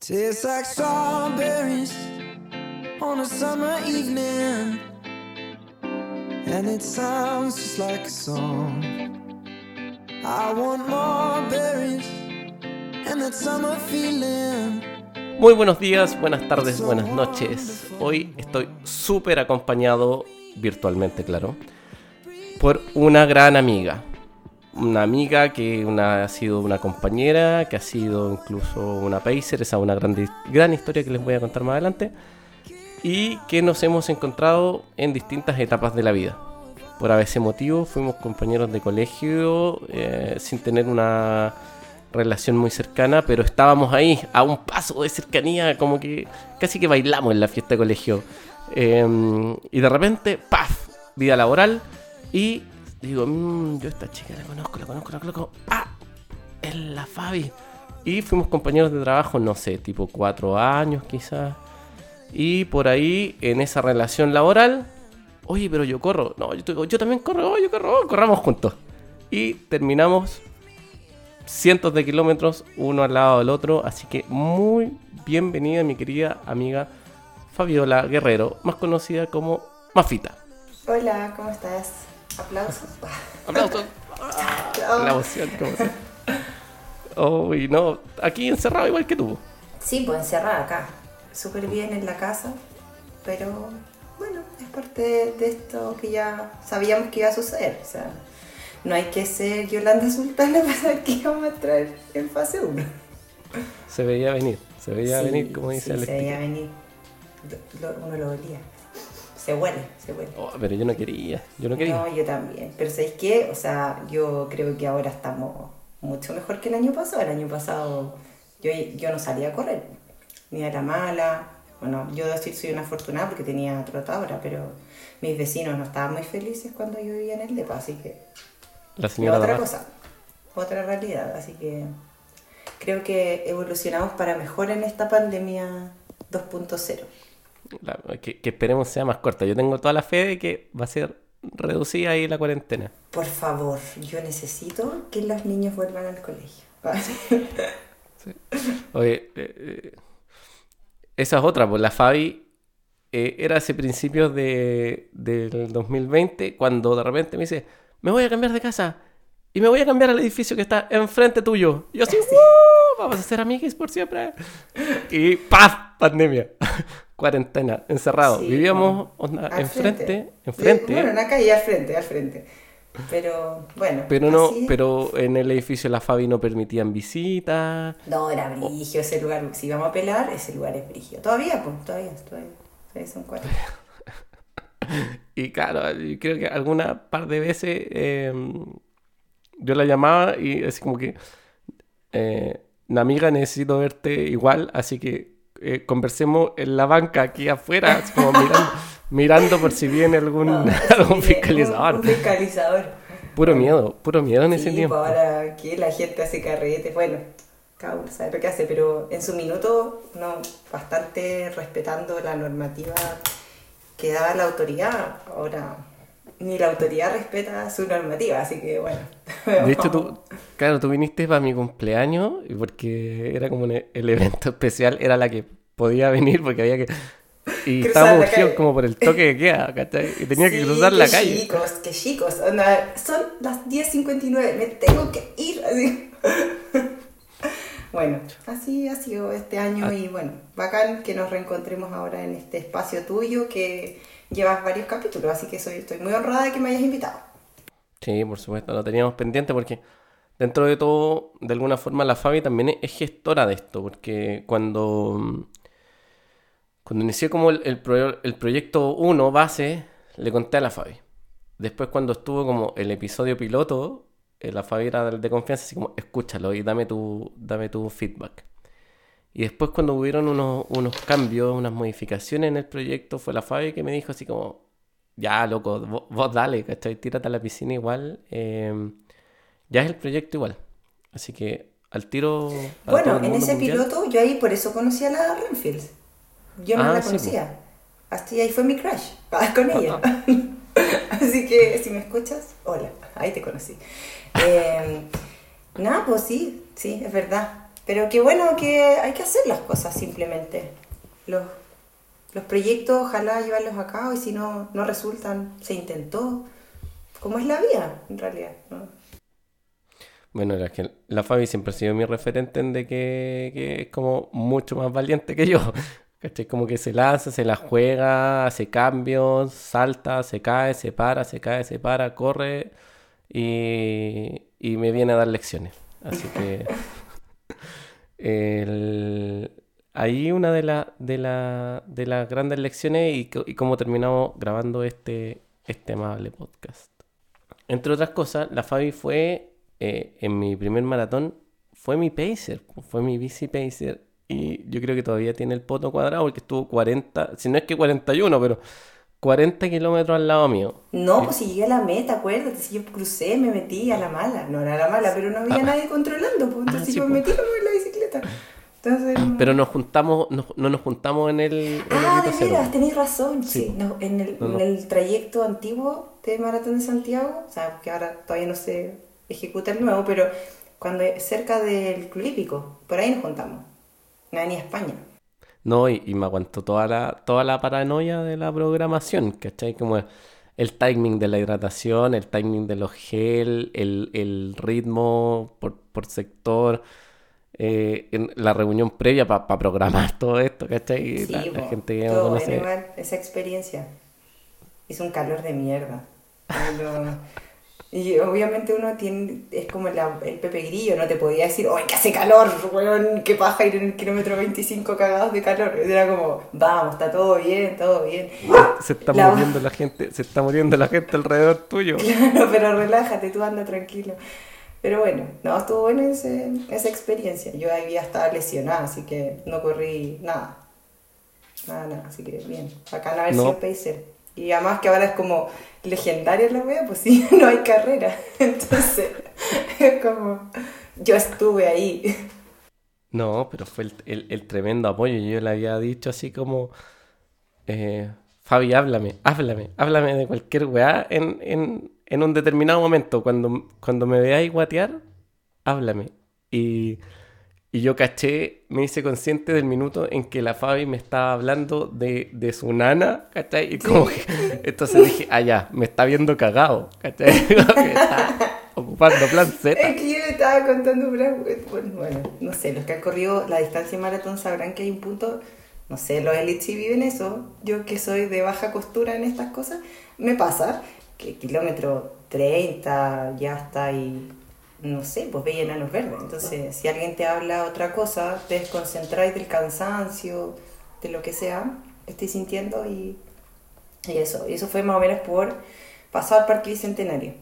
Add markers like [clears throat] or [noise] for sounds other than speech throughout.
Tastes like strawberries on a summer evening, and it sounds just like a song. I want more berries and that summer feeling. Muy buenos días, buenas tardes, buenas noches. Hoy estoy súper acompañado, virtualmente claro, por una gran amiga. Una amiga que una, ha sido una compañera, que ha sido incluso una pacer, esa es una gran, gran historia que les voy a contar más adelante. Y que nos hemos encontrado en distintas etapas de la vida. Por ese motivo fuimos compañeros de colegio eh, sin tener una relación muy cercana, pero estábamos ahí a un paso de cercanía, como que casi que bailamos en la fiesta de colegio. Em, y de repente, ¡paf! Vida laboral. Y digo, mmm, yo esta chica la conozco, la conozco, la conozco. ¡Ah! Es la Fabi. Y fuimos compañeros de trabajo, no sé, tipo cuatro años quizás. Y por ahí, en esa relación laboral, oye, pero yo corro. No, yo, yo también corro, yo corro, corramos juntos. Y terminamos cientos de kilómetros uno al lado del otro. Así que muy bienvenida mi querida amiga Fabiola Guerrero, más conocida como Mafita. Hola, ¿cómo estás? Aplausos. Aplausos. La emoción, ¿cómo se? Oh, y no, aquí encerrado igual que tú. Sí, pues encerrada acá. Súper bien en la casa, pero bueno, es parte de esto que ya sabíamos que iba a suceder. O sea, no hay que ser Yolanda Sultana [laughs] para saber qué vamos a traer en fase 1. Se veía venir, se veía Sí, venir, como dice sí, el se veía venir. Lo- uno lo olía. Se huele, se huele. Oh, pero yo no quería, yo no quería. No, yo también. Pero ¿sabéis qué? O sea, yo creo que ahora estamos mucho mejor que el año pasado. El año pasado yo, yo no salía a correr, ni era mala. Bueno, yo decir soy una afortunada porque tenía trotadora, pero mis vecinos no estaban muy felices cuando yo vivía en el DEPA, así que La señora otra cosa, otra realidad. Así que creo que evolucionamos para mejor en esta pandemia 2.0. La- que, que esperemos sea más corta. Yo tengo toda la fe de que va a ser reducida ahí la cuarentena. Por favor, yo necesito que los niños vuelvan al colegio. Oye, eh, eh, esa es otra, pues la Fabi eh, era hace principios de, del 2020 cuando de repente me dice, me voy a cambiar de casa y me voy a cambiar al edificio que está enfrente tuyo. Y yo así, "Uh, vamos a ser amiguis por siempre. Y ¡paf! Pandemia. Cuarentena, encerrado. Sí, Vivíamos onda, enfrente, frente. enfrente. Bueno, en la calle, al frente, al frente. Pero, bueno. Pero no, así- pero en el edificio de la Fabi no permitían visitas. No, era brigio ese lugar. Si vamos a pelar, ese lugar es brigio. Todavía, pues, todavía, todavía. Todavía son cuatro. [laughs] Y claro, creo que alguna par de veces eh, yo la llamaba y así como que, eh, amiga, necesito verte igual, así que eh, conversemos en la banca aquí afuera, como mirando, mirando por si viene algún, No, [laughs] algún fiscalizador. Un, un fiscalizador. Puro miedo, puro miedo en ese tiempo. pues ahora que la gente hace carrete, bueno, cada uno sabe lo que hace, pero en su minuto, no, bastante respetando la normativa que daba la autoridad. Ahora, ni la autoridad respeta su normativa, así que bueno. [laughs] De hecho, tú, claro, tú viniste para mi cumpleaños y porque era como un e- el evento [laughs] especial, era la que podía venir porque había que... Y estábamos urgidos como por el toque de queda, ¿cachai? Y tenía que cruzar la qué calle. chicos, qué chicos. onda, son las 10.59, me tengo que ir. Así. [laughs] bueno, así ha sido este año Ah. y bueno, bacán que nos reencontremos ahora en este espacio tuyo que llevas varios capítulos, así que soy, estoy muy honrada de que me hayas invitado. Sí, por supuesto, lo teníamos pendiente porque dentro de todo, de alguna forma, la Fabi también es- es gestora de esto, porque cuando, cuando inicié como el, el, el proyecto 1 base, le conté a la Fabi. Después cuando estuvo como el episodio piloto, eh, la Fabi era de confianza, así como, escúchalo y dame tu, dame tu feedback. Y después cuando hubieron unos, unos cambios, unas modificaciones en el proyecto, fue la Fabi que me dijo así como, ya, loco, vos, vos dale, ¿cachai? Tírate a la piscina igual. eh, ya es el proyecto igual. Así que al tiro. a Bueno, en ese mundial. piloto yo ahí por eso conocí a la Renfield. Yo no Ah, la sí, conocía. Así ahí fue mi crush, con [laughs] ella. Así que si me escuchas, hola, ahí te conocí. Eh, nada, pues sí, sí, es verdad. Pero qué bueno que hay que hacer las cosas simplemente. Los, los proyectos, ojalá llevarlos a cabo y si no, no resultan, se intentó. Como es la vida, en realidad. ¿no? Bueno, es que la Fabi siempre ha sido mi referente en de que, que es como mucho más valiente que yo. [laughs] ¿Cachai? Como que se lanza, se la juega, hace cambios, salta, se cae, se para, se cae, se para, corre y, y me viene a dar lecciones. Así que [laughs] ahí una de, la- de, la- de las grandes lecciones y, y cómo terminamos grabando este, este amable podcast. Entre otras cosas, la Fabi fue eh, en mi primer maratón, fue mi pacer, fue mi bici pacer. Y yo creo que todavía tiene el poto cuadrado porque estuvo 40, si no es que 41, pero 40 kilómetros al lado mío. No, pues si llegué a la meta, acuérdate, si yo crucé, me metí a la mala. No era la mala, pero no había nadie controlando, pues entonces sí, yo pues. me metí como en la bicicleta. Entonces, no- Pero nos juntamos, nos- no nos juntamos en el, en el Ah, Grito de veras, tenéis razón. Sí. Sí, no, en, el, No, no. en el trayecto antiguo de Maratón de Santiago, o sea, que ahora todavía no se ejecuta el nuevo, pero cuando cerca del Club Hípico, por ahí nos juntamos. En la Avenida España. No, y, y me aguantó toda la, toda la paranoia de la programación, ¿cachai? Como el timing de la hidratación, el timing de los gel, el, el ritmo por, por sector, eh, en la reunión previa para programar [laughs] todo esto, ¿cachai? Sí, la, gente que no conoce. esa experiencia. Hizo un calor de mierda. [laughs] Pero- y obviamente uno tiene, es como la- el Pepe Grillo, no te podía decir, ¡ay, que hace calor! Weón, qué paja ir en el kilómetro 25 cagados de calor. Era como, vamos, está todo bien, todo bien. Se está La- muriendo la gente, se está muriendo la gente alrededor tuyo. [laughs] Claro, pero relájate, tú anda tranquilo. Pero bueno, no, estuvo bueno ese- esa experiencia. Yo ahí ya estaba lesionada, así que no corrí nada. Nada, nada, así que bien. Bacán haber No. sido pacer. Y además que ahora es como legendaria la wea, pues sí, [laughs] no hay carrera. [laughs] Entonces, es como, yo estuve ahí. No, pero fue el, el- tremendo apoyo. Yo le había dicho así como, eh, Fabi, háblame, háblame, háblame de cualquier weá en, en, en un determinado momento. Cuando, cuando me veáis guatear, háblame. Y, y yo caché, me hice consciente del minuto en que la Fabi me estaba hablando de, de su nana, ¿cachai? Y como que, entonces dije, ah, ya, me está viendo cagado, ¿cachai? [laughs] Está ocupando plan Z. Es que yo le estaba contando puras we- bueno, bueno, no sé, los que han corrido la distancia de maratón sabrán que hay un punto, no sé, los elites viven eso, yo que soy de baja costura en estas cosas, me pasa que kilómetro 30 ya está ahí, no sé, pues ve enanos verdes, entonces si alguien te habla otra cosa, te desconcentráis del cansancio, de lo que sea que estés sintiendo y, y eso, y eso fue más o menos por pasar al Parque Bicentenario.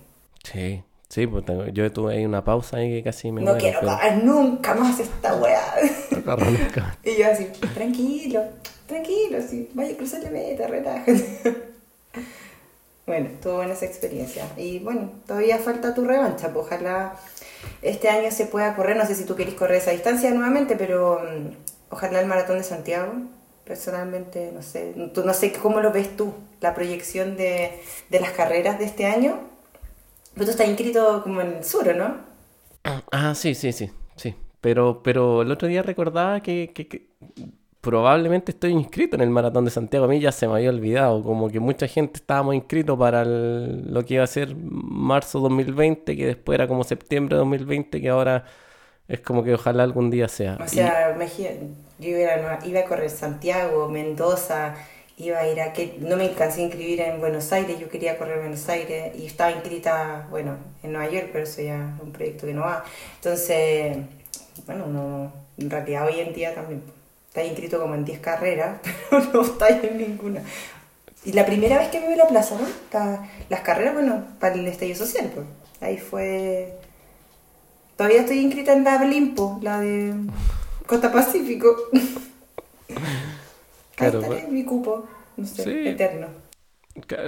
Sí, sí, pues tengo- yo tuve ahí una pausa ahí que casi me no muero, quiero pero- pagar nunca más esta weá. no nunca. [laughs] Y yo así, tranquilo, tranquilo, sí, vaya a cruzar la meta, relájate. Bueno, estuvo buena esa experiencia. Y bueno, todavía falta tu revancha, pues ojalá este año se pueda correr, no sé si tú querés correr esa distancia nuevamente, pero mm, ojalá el maratón de Santiago, personalmente, no sé, tú, no sé cómo lo ves tú, la proyección de, de las carreras de este año. Pero tú estás inscrito como en el sur, ¿o ¿no? Ah, sí, sí, sí, sí. Pero, pero el otro día recordaba que, que- que probablemente estoy inscrito en el Maratón de Santiago. A mí ya se me había olvidado, como que mucha gente estábamos inscritos para el- lo que iba a ser marzo 2020, que después era como septiembre 2020, que ahora es como que ojalá algún día sea. O Y- sea, imagina- yo iba iba a correr Santiago, Mendoza, iba a ir a que no me alcancé a inscribir en Buenos Aires, yo quería correr en Buenos Aires y estaba inscrita, bueno, en Nueva York, pero eso ya es un proyecto que no va. Entonces, bueno, no, en realidad hoy en día también está inscrito como en 10 carreras, [laughs] pero no está en ninguna. Y la primera vez que me vi la plaza, ¿no? La- las carreras, bueno, para el estallido social, pues. Ahí fue Todavía estoy inscrita en la Blimpo, la de Costa Pacífico. [laughs] Claro, Ahí estaré, bueno. mi cupo, no sé, Sí. eterno.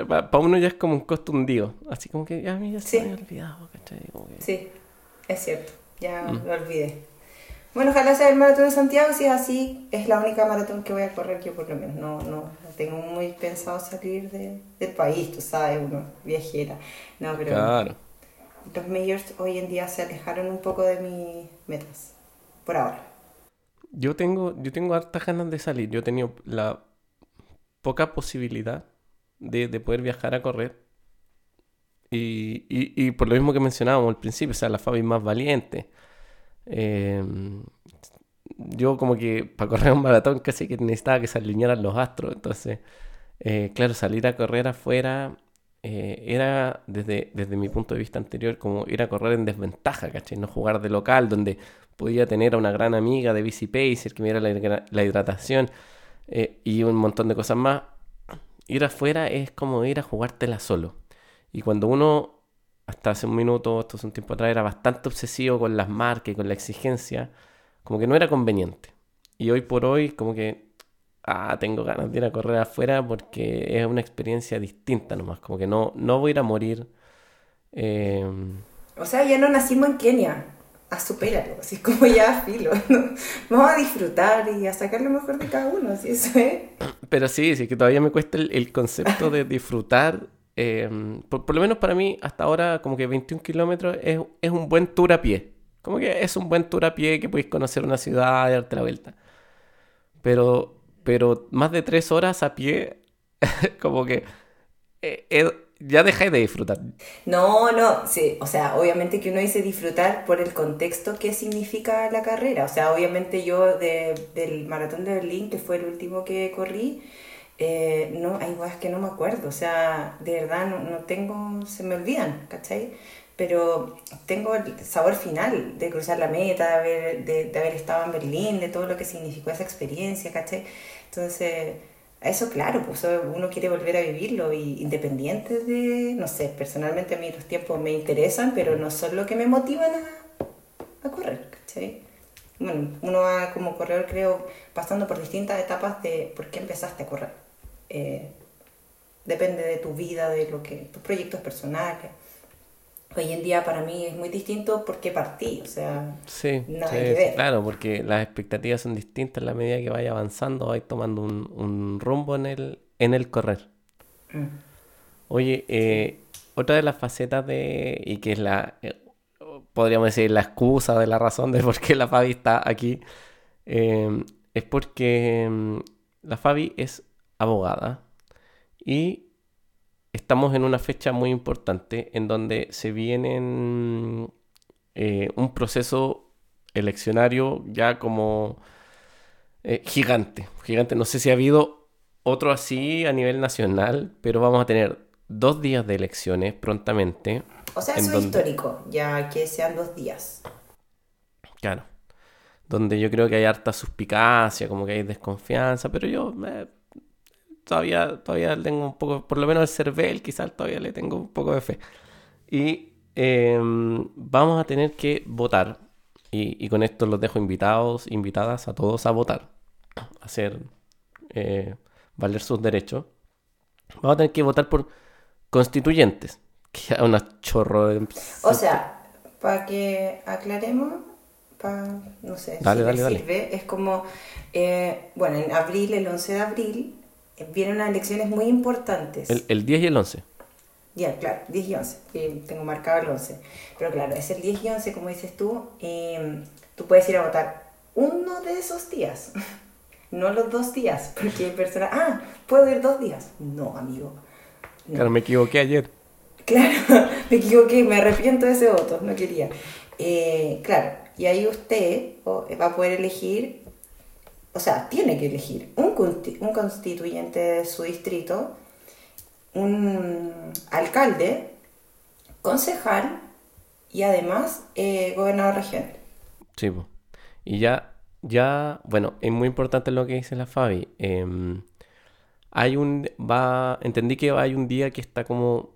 Para uno ya es como un costo hundido. Así como que ya a mí ya se Sí. me había olvidado, ¿cachai? Que- Sí, es cierto, ya Mm. lo olvidé. Bueno, ojalá sea el maratón de Santiago, si es así, es la única maratón que voy a correr yo por lo menos. No, no, no tengo muy pensado salir de- del país, tú sabes, uno, viajera. No, pero Claro. los majors hoy en día se alejaron un poco de mis metas. por ahora. Yo tengo, yo tengo hartas ganas de salir. Yo he tenido la poca posibilidad de, de poder viajar a correr. Y, y, y por lo mismo que mencionábamos al principio, o sea, la Fabi más valiente. Eh, yo como que para correr un maratón casi que necesitaba que se alinearan los astros. Entonces, eh, claro, salir a correr afuera eh, era, desde, desde mi punto de vista anterior, como ir a correr en desventaja, ¿cachai? No jugar de local, donde podía tener a una gran amiga de Bici Pacer que me diera la, la hidratación eh, y un montón de cosas más. Ir afuera es como ir a jugártela solo. Y cuando uno, hasta hace un minuto, esto es un tiempo atrás, era bastante obsesivo con las marcas y con la exigencia, como que no era conveniente. Y hoy por hoy, como que, ah, tengo ganas de ir a correr afuera porque es una experiencia distinta nomás, como que no, no voy a ir a morir. Eh, O sea, ya no nacimos en Kenia. A superarlo, así como ya filo. ¿no? Vamos a disfrutar y a sacar lo mejor de cada uno, así eso es. Pero sí, sí, que todavía me cuesta el, el concepto de disfrutar. Eh, por, por lo menos para mí, hasta ahora, como que 21 kilómetros es, es un buen tour a pie. Como que es un buen tour a pie que podéis conocer una ciudad y darte la vuelta. Pero, pero más de tres horas a pie, [laughs] como que eh, eh, ya dejé de disfrutar. No, no, sí, o sea, obviamente que uno dice disfrutar por el contexto que significa la carrera. O sea, obviamente yo de- del maratón de Berlín, que fue el último que corrí, eh, no, hay cosas que no me acuerdo. O sea, de verdad no, no tengo, se me olvidan, ¿cachai? Pero tengo el sabor final de cruzar la meta, de haber, de, de haber estado en Berlín, de todo lo que significó esa experiencia, ¿cachai? Entonces, eso claro, pues uno quiere volver a vivirlo y independiente de, no sé, personalmente a mí los tiempos me interesan, pero no son lo que me motivan a, a correr, ¿cachai? Bueno, uno va como corredor creo pasando por distintas etapas de por qué empezaste a correr. Eh, depende de tu vida, de lo que, tus proyectos personales. Hoy en día para mí es muy distinto porque partí, o sea, Sí, Nada sí, que sí, ver. claro, porque las expectativas son distintas en la medida que vaya avanzando, vais tomando un, un rumbo en el, en el correr. mm, Oye, eh, otra de las facetas de, y que es la, eh, podríamos decir, la excusa de la razón de por qué la Fabi está aquí, eh, es porque mm, la Fabi es abogada y estamos en una fecha muy importante en donde se viene un proceso eleccionario ya como eh, gigante, gigante. No sé si ha habido otro así a nivel nacional, pero vamos a tener dos días de elecciones prontamente. O sea, eso es donde- histórico, ya que sean dos días. Claro. Donde yo creo que hay harta suspicacia, como que hay desconfianza, pero yo eh, todavía, todavía tengo un poco, por lo menos el CERVEL quizás todavía le tengo un poco de fe. Y eh, vamos a tener que votar. Y, y con esto los dejo invitados, invitadas a todos a votar. A hacer eh, valer sus derechos. Vamos a tener que votar por constituyentes. [laughs] Que es una chorro de... O sea, para que aclaremos, para, no sé, Dale, si dale, sirve, es como, eh, bueno, en abril, el 11 de abril, vienen unas elecciones muy importantes. el, el 10 y el 11. Ya, claro, 10 y 11, que tengo marcado el 11. Pero claro, es el 10 y 11, como dices tú, eh, tú puedes ir a votar uno de esos días, [laughs] no los dos días, porque hay personas, ah, puedo ir dos días. No, amigo. No. Claro, me equivoqué ayer. Claro, [laughs] me equivoqué, me arrepiento de ese voto, no quería. Eh, claro, y ahí usted o, va a poder elegir, o sea, tiene que elegir un, un constituyente de su distrito, un alcalde, concejal y además eh, gobernador regional. Sí. Y ya, ya, bueno, es muy importante lo que dice la Fabi. Em, hay un, va, entendí que hay un día que está como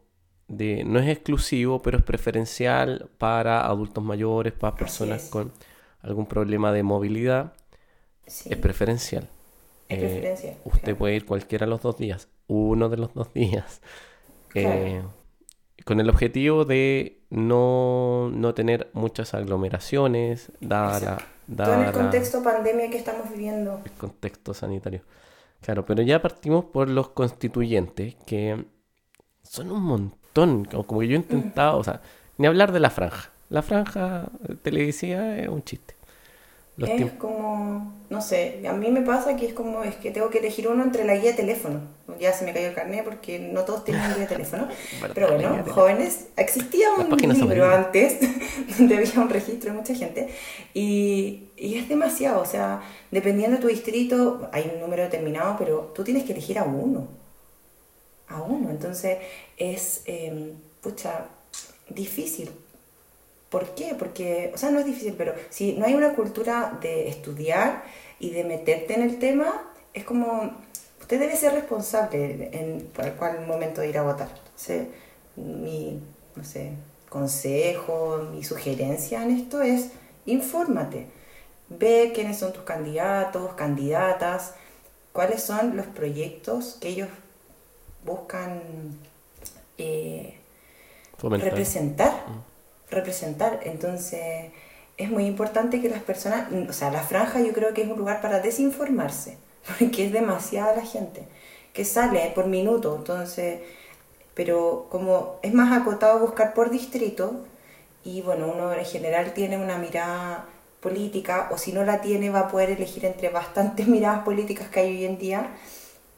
de, no es exclusivo, pero es preferencial para adultos mayores, para personas con algún problema de movilidad. Sí, Es preferencial. es Eh, preferencia. Usted claro. puede ir cualquiera de los dos días, uno de los dos [laughs] días, Claro. Eh, con el objetivo de no, no tener muchas aglomeraciones, dada Todo en el contexto pandemia que estamos viviendo. el contexto sanitario. Claro, pero ya partimos por los constituyentes, que son un montón, como, que yo he intentado, o sea, ni hablar de la franja. La franja televisiva es un chiste. Los es como, no sé, a mí me pasa que es como, es que tengo que elegir uno entre la guía de teléfono. Ya se me cayó el carnet porque no todos tienen guía de teléfono. [laughs] Pero bueno, jóvenes, existía un libro antes [laughs] donde había un registro de mucha gente y, y es demasiado, o sea, dependiendo de tu distrito hay un número determinado, pero tú tienes que elegir a uno, a uno, entonces es, eh, pucha, difícil. ¿Por qué? Porque, o sea, no es difícil, pero si no hay una cultura de estudiar y de meterte en el tema, es como, usted debe ser responsable en por cuál momento de ir a votar. Entonces, mi, no sé, consejo, mi sugerencia en esto es, infórmate, ve quiénes son tus candidatos, candidatas, cuáles son los proyectos que ellos buscan eh, representar, representar. Entonces, es muy importante que las personas, o sea, la franja yo creo que es un lugar para desinformarse, [laughs] porque es demasiada la gente que sale por minuto, entonces, pero como es más acotado buscar por distrito, y bueno, uno en general tiene una mirada política, o si no la tiene va a poder elegir entre bastantes [laughs] miradas políticas que hay hoy en día,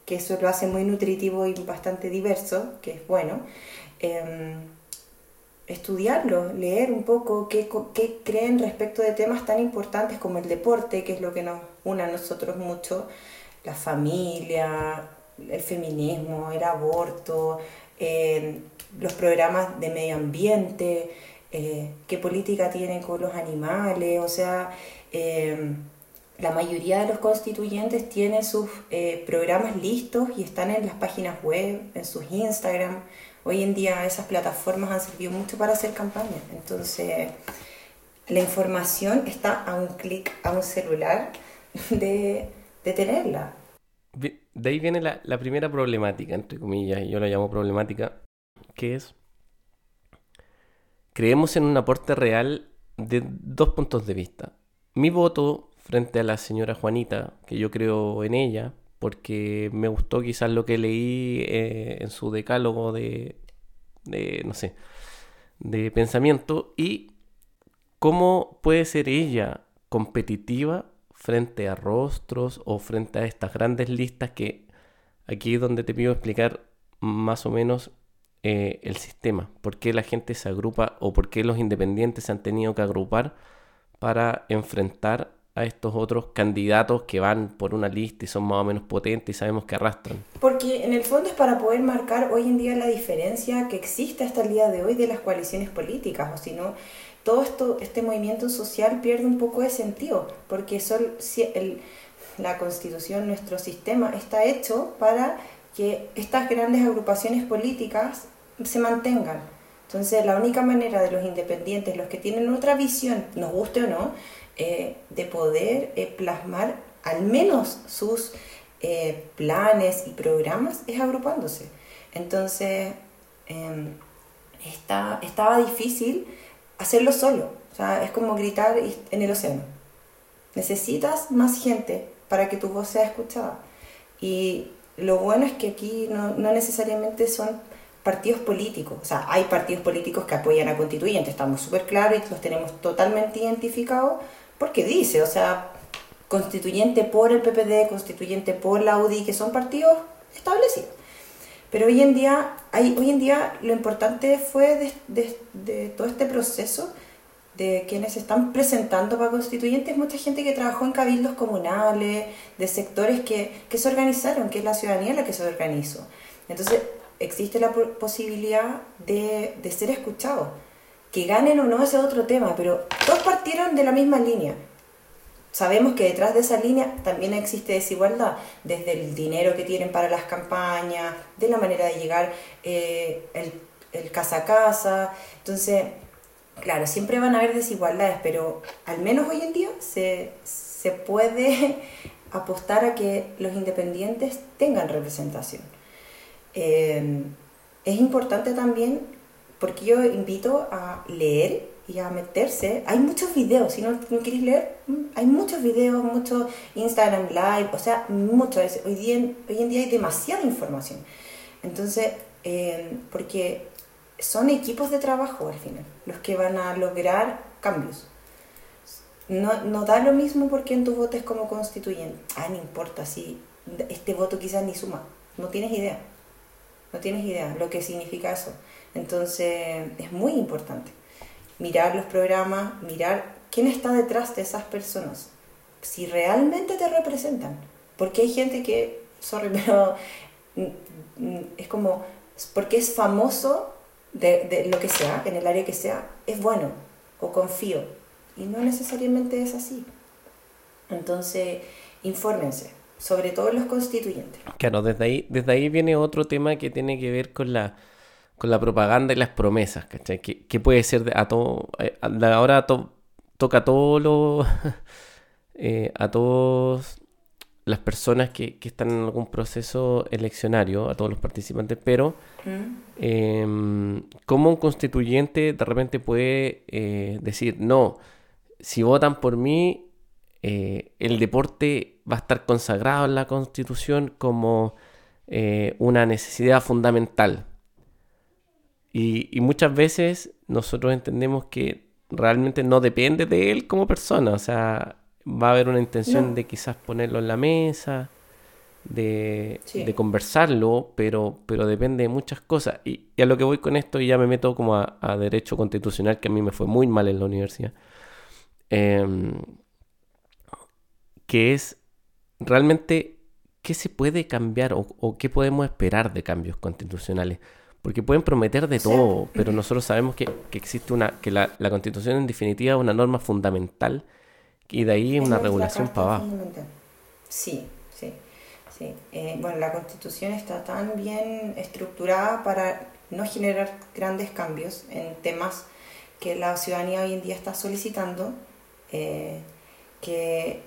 que eso lo hace muy nutritivo y bastante diverso, que es bueno. Em, estudiarlo, leer un poco qué, creen respecto de temas tan importantes como el deporte, que es lo que nos une a nosotros mucho, la familia, el feminismo, el aborto, eh, los programas de medio ambiente, eh, qué política tienen con los animales, o sea, eh, la mayoría de los constituyentes tienen sus programas listos y están en las páginas web, en sus Instagram. Hoy en día esas plataformas han servido mucho para hacer campaña. Entonces, la información está a un clic, a un celular [laughs] de, de tenerla. De ahí viene la, la primera problemática, entre comillas, yo la llamo problemática, que es, creemos en un aporte real de dos puntos de vista. Mi voto frente a la señora Juanita, que yo creo en ella, porque me gustó quizás lo que leí eh, en su decálogo de, de, no sé, de pensamiento, y cómo puede ser ella competitiva frente a rostros o frente a estas grandes listas que aquí es donde te pido explicar más o menos eh, el sistema, por qué la gente se agrupa o por qué los independientes se han tenido que agrupar para enfrentar a estos otros candidatos que van por una lista y son más o menos potentes y sabemos que arrastran. Porque en el fondo es para poder marcar hoy en día la diferencia que existe hasta el día de hoy de las coaliciones políticas, o si no, todo esto, este movimiento social pierde un poco de sentido, porque son, si el- la constitución, nuestro sistema, está hecho para que estas grandes agrupaciones políticas se mantengan. Entonces, la única manera de los independientes, los que tienen otra visión, nos guste o no, eh, de poder eh, plasmar al menos sus eh, planes y programas es agrupándose. Entonces, em, está, estaba difícil hacerlo solo. O sea, es como gritar en el océano. Necesitas más gente para que tu voz sea escuchada. Y lo bueno es que aquí no, no necesariamente son partidos políticos. O sea, hay partidos políticos que apoyan a constituyentes, estamos súper claros y los tenemos totalmente identificados porque dice, o sea, constituyente por el PPD, constituyente por la UDI, que son partidos establecidos. Pero hoy en día, hay, hoy en día lo importante fue de, todo este proceso de quienes están presentando para constituyentes, mucha gente que trabajó en cabildos comunales, de sectores que, se organizaron, que es la ciudadanía la que se organizó. Entonces, existe la po- posibilidad de, de ser escuchados. Que ganen o no ese es otro tema, pero todos partieron de la misma línea. Sabemos que detrás de esa línea también existe desigualdad, desde el dinero que tienen para las campañas, de la manera de llegar eh, el, casa a casa. Entonces, claro, siempre van a haber desigualdades, pero al menos hoy en día se, se puede [laughs] apostar a que los independientes tengan representación. Eh, es importante también, porque yo invito a leer y a meterse. Hay muchos videos, si no, no queréis leer, mm, hay muchos videos, muchos Instagram Live, o sea, mucho. es- Hoy, día, hoy en día hay demasiada información. Entonces, eh, porque son equipos de trabajo al final los que van a lograr cambios. no, no da lo mismo porque en tu votes como constituyente. Ah, no importa, si este voto quizás ni suma. No tienes idea. No tienes idea lo que significa eso. Entonces, es muy importante mirar los programas, mirar quién está detrás de esas personas. Si realmente te representan. Porque hay gente que, sorry, [laughs] pero mm, mm, es como, porque es famoso de, lo que sea, en el área que sea, es bueno o confío. Y no necesariamente es así. Entonces, infórmense, sobre todo los constituyentes. Claro, desde ahí, desde ahí viene otro tema que tiene que ver con la, con la propaganda y las promesas, ¿cachai? Que, puede ser a todo, eh, ahora toca a todos los, [laughs] eh, a todos las personas que, están en algún proceso eleccionario, a todos los participantes, pero mm. em, ¿cómo un constituyente de repente puede eh, decir, no, si votan por mí, el deporte va a estar consagrado en la constitución como una necesidad fundamental? Y, y muchas veces nosotros entendemos que realmente no depende de él como persona, o sea, va a haber una intención de quizás ponerlo en la mesa, de, conversarlo, pero, pero depende de muchas cosas. Y, a lo que voy con esto, y ya me meto como a, derecho constitucional, que a mí me fue muy mal en la universidad, em, que es realmente qué se puede cambiar o, qué podemos esperar de cambios constitucionales. Porque pueden prometer de todo, pero nosotros sabemos que, existe una, que la, la constitución en definitiva es una norma fundamental y de ahí una regulación para abajo. Sí, sí, sí. Eh, bueno, la constitución está tan bien estructurada para no generar grandes cambios en temas que la ciudadanía hoy en día está solicitando, eh, que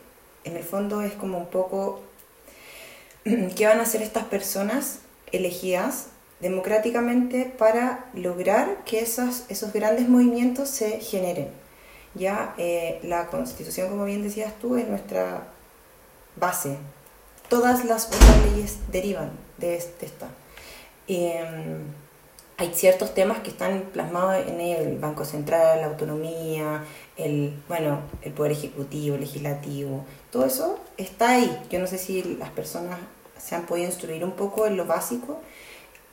en el fondo es como un poco [clears throat] qué van a hacer estas personas elegidas democráticamente para lograr que esos, esos grandes movimientos se generen ya eh, la constitución, como bien decías tú, es nuestra base. Todas las otras leyes derivan de, esta. Em, hay ciertos temas que están plasmados en el Banco Central, la autonomía, el, bueno, el Poder Ejecutivo, Legislativo, todo eso está ahí. Yo no sé si las personas se han podido instruir un poco en lo básico,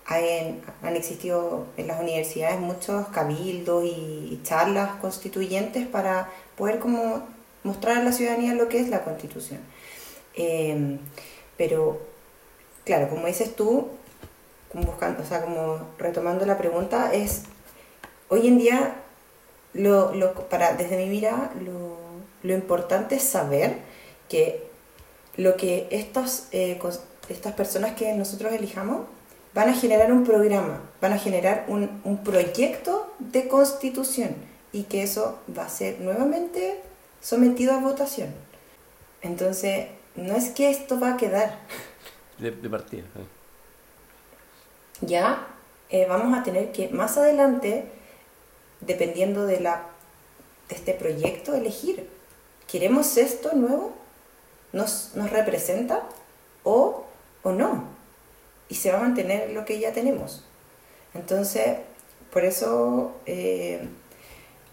han existido en las universidades muchos cabildos y charlas constituyentes para poder como mostrar a la ciudadanía lo que es la constitución. Em, pero, claro, como dices tú, buscando, o sea, como retomando la pregunta, es hoy en día, lo, para, desde mi mirada, lo, importante es saber que lo que estos, eh, estas personas que nosotros elijamos van a generar un programa, van a generar un, un proyecto de constitución y que eso va a ser nuevamente sometido a votación. Entonces, no es que esto va a quedar. De, partida. Ya eh, vamos a tener que más adelante, dependiendo de, la, de este proyecto, elegir. ¿Queremos esto nuevo? ¿Nos, nos representa? ¿O, ¿O no? Y se va a mantener lo que ya tenemos. Entonces, por eso eh,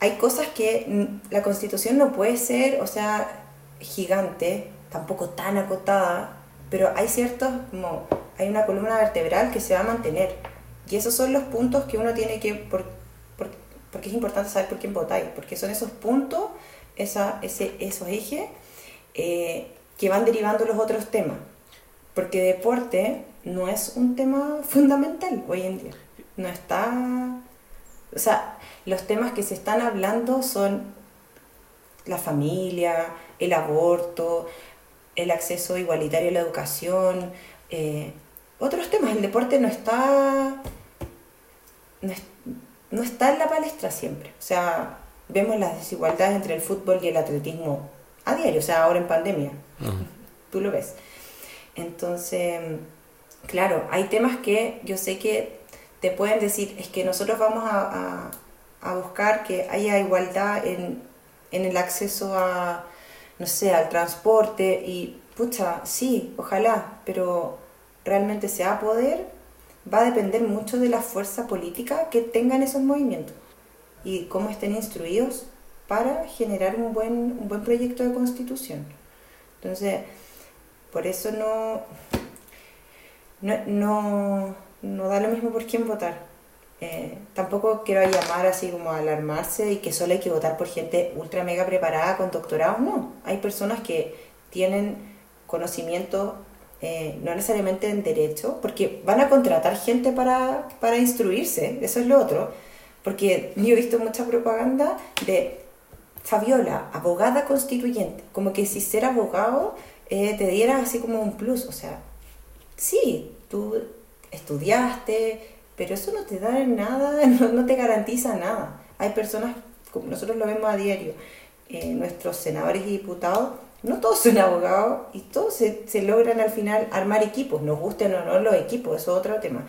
hay cosas que la constitución no puede ser, o sea, gigante, tampoco tan acotada, pero hay ciertos, como, hay una columna vertebral que se va a mantener. Y esos son los puntos que uno tiene que, por, porque es importante saber por quién votáis, porque son esos puntos, esa, ese, esos ejes eh, que van derivando los otros temas. Porque deporte no es un tema fundamental hoy en día. No está... O sea, los temas que se están hablando son la familia, el aborto, el acceso igualitario a la educación, eh, otros temas. El deporte no está, no, está en la palestra siempre. O sea, vemos las desigualdades entre el fútbol y el atletismo a diario, o sea, ahora en pandemia. Tú lo ves. Entonces, claro, hay temas que yo sé que te pueden decir, es que nosotros vamos a, buscar que haya igualdad en, el acceso a, no sé, al transporte y, pucha, sí, ojalá, pero realmente se va a poder, va a depender mucho de la fuerza política que tengan esos movimientos y cómo estén instruidos para generar un buen, un buen proyecto de constitución. Entonces, por eso no, no, no, da lo mismo por quién votar. Eh, tampoco quiero llamar así como a alarmarse y que solo hay que votar por gente ultra mega preparada con doctorados. No, hay personas que tienen conocimiento, eh, no necesariamente en derecho, porque van a contratar gente para, para instruirse, eso es lo otro. Porque yo he visto mucha propaganda de Fabiola, abogada constituyente, como que si ser abogado eh, te diera así como un plus. O sea, sí, tú estudiaste, pero eso no te da nada, [laughs] no, te garantiza nada. Hay personas, como nosotros lo vemos a diario, eh, nuestros senadores y diputados, no todos son abogados y todos se, se, logran al final armar equipos, nos gusten o no los equipos, eso es otro tema.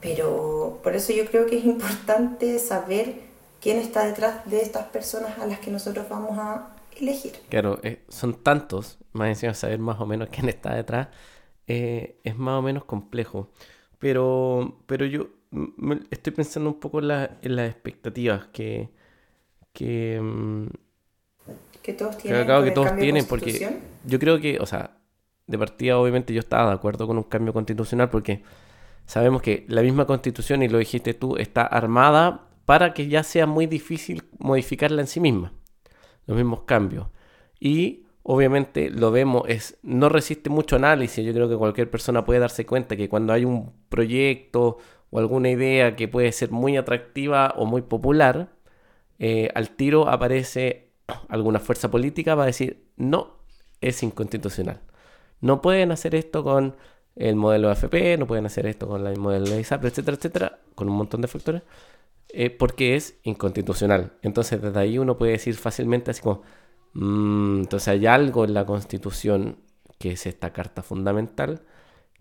Pero por eso yo creo que es importante saber quién está detrás de estas personas a las que nosotros vamos a elegir. Claro, eh, son tantos, más encima saber más o menos quién está detrás, eh, es más o menos complejo. Pero, pero yo estoy pensando un poco en, las expectativas que... Que, mm, que todos tienen. que todos tienen, porque yo creo que, o sea, de partida obviamente yo estaba de acuerdo con un cambio constitucional porque sabemos que la misma constitución, y lo dijiste tú, está armada para que ya sea muy difícil modificarla en sí misma los mismos cambios. Y obviamente lo vemos, es, no resiste mucho análisis. Yo creo que cualquier persona puede darse cuenta que cuando hay un proyecto o alguna idea que puede ser muy atractiva o muy popular, eh, al tiro aparece alguna fuerza política va a decir, no, es inconstitucional. No pueden hacer esto con el modelo AFP, no pueden hacer esto con el modelo de ISAPRE, etcétera, etcétera, con un montón de factores. Eh, porque es inconstitucional. Entonces desde ahí uno puede decir fácilmente así como, mm, entonces hay algo en la constitución, que es esta carta fundamental,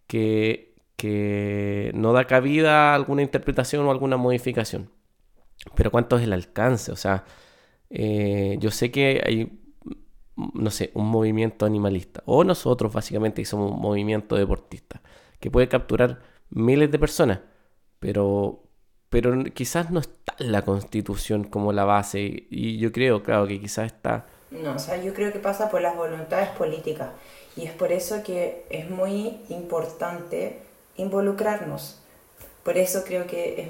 que, que no da cabida a alguna interpretación o alguna modificación. Pero ¿cuánto es el alcance? O sea, eh, yo sé que hay, no sé, un movimiento animalista, o nosotros básicamente somos un movimiento deportista, que puede capturar miles de personas, pero pero quizás no está la constitución como la base y yo creo, claro, que quizás está... No, o sea, yo creo que pasa por las voluntades políticas. Y es por eso que es muy importante involucrarnos. Por eso creo que es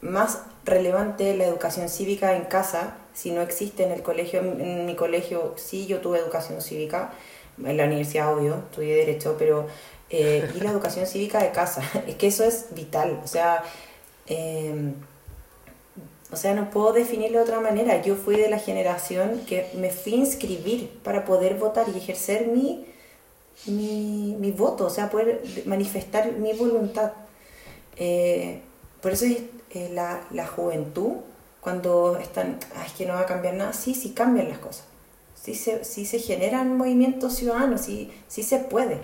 más relevante la educación cívica en casa, si no existe en el colegio, en mi colegio sí yo tuve educación cívica, en la universidad obvio, estudié derecho, pero... Eh, y la educación cívica de casa, [laughs] es que eso es vital, o sea, Em, o sea, no puedo definirlo de otra manera. Yo fui de la generación que me fui a inscribir para poder votar y ejercer mi, mi, mi voto, o sea, poder manifestar mi voluntad. Eh, por eso eh, la, la, juventud, cuando están, es que no va a cambiar nada, sí, sí cambian las cosas. Sí se, sí se generan movimientos ciudadanos, sí, sí se puede.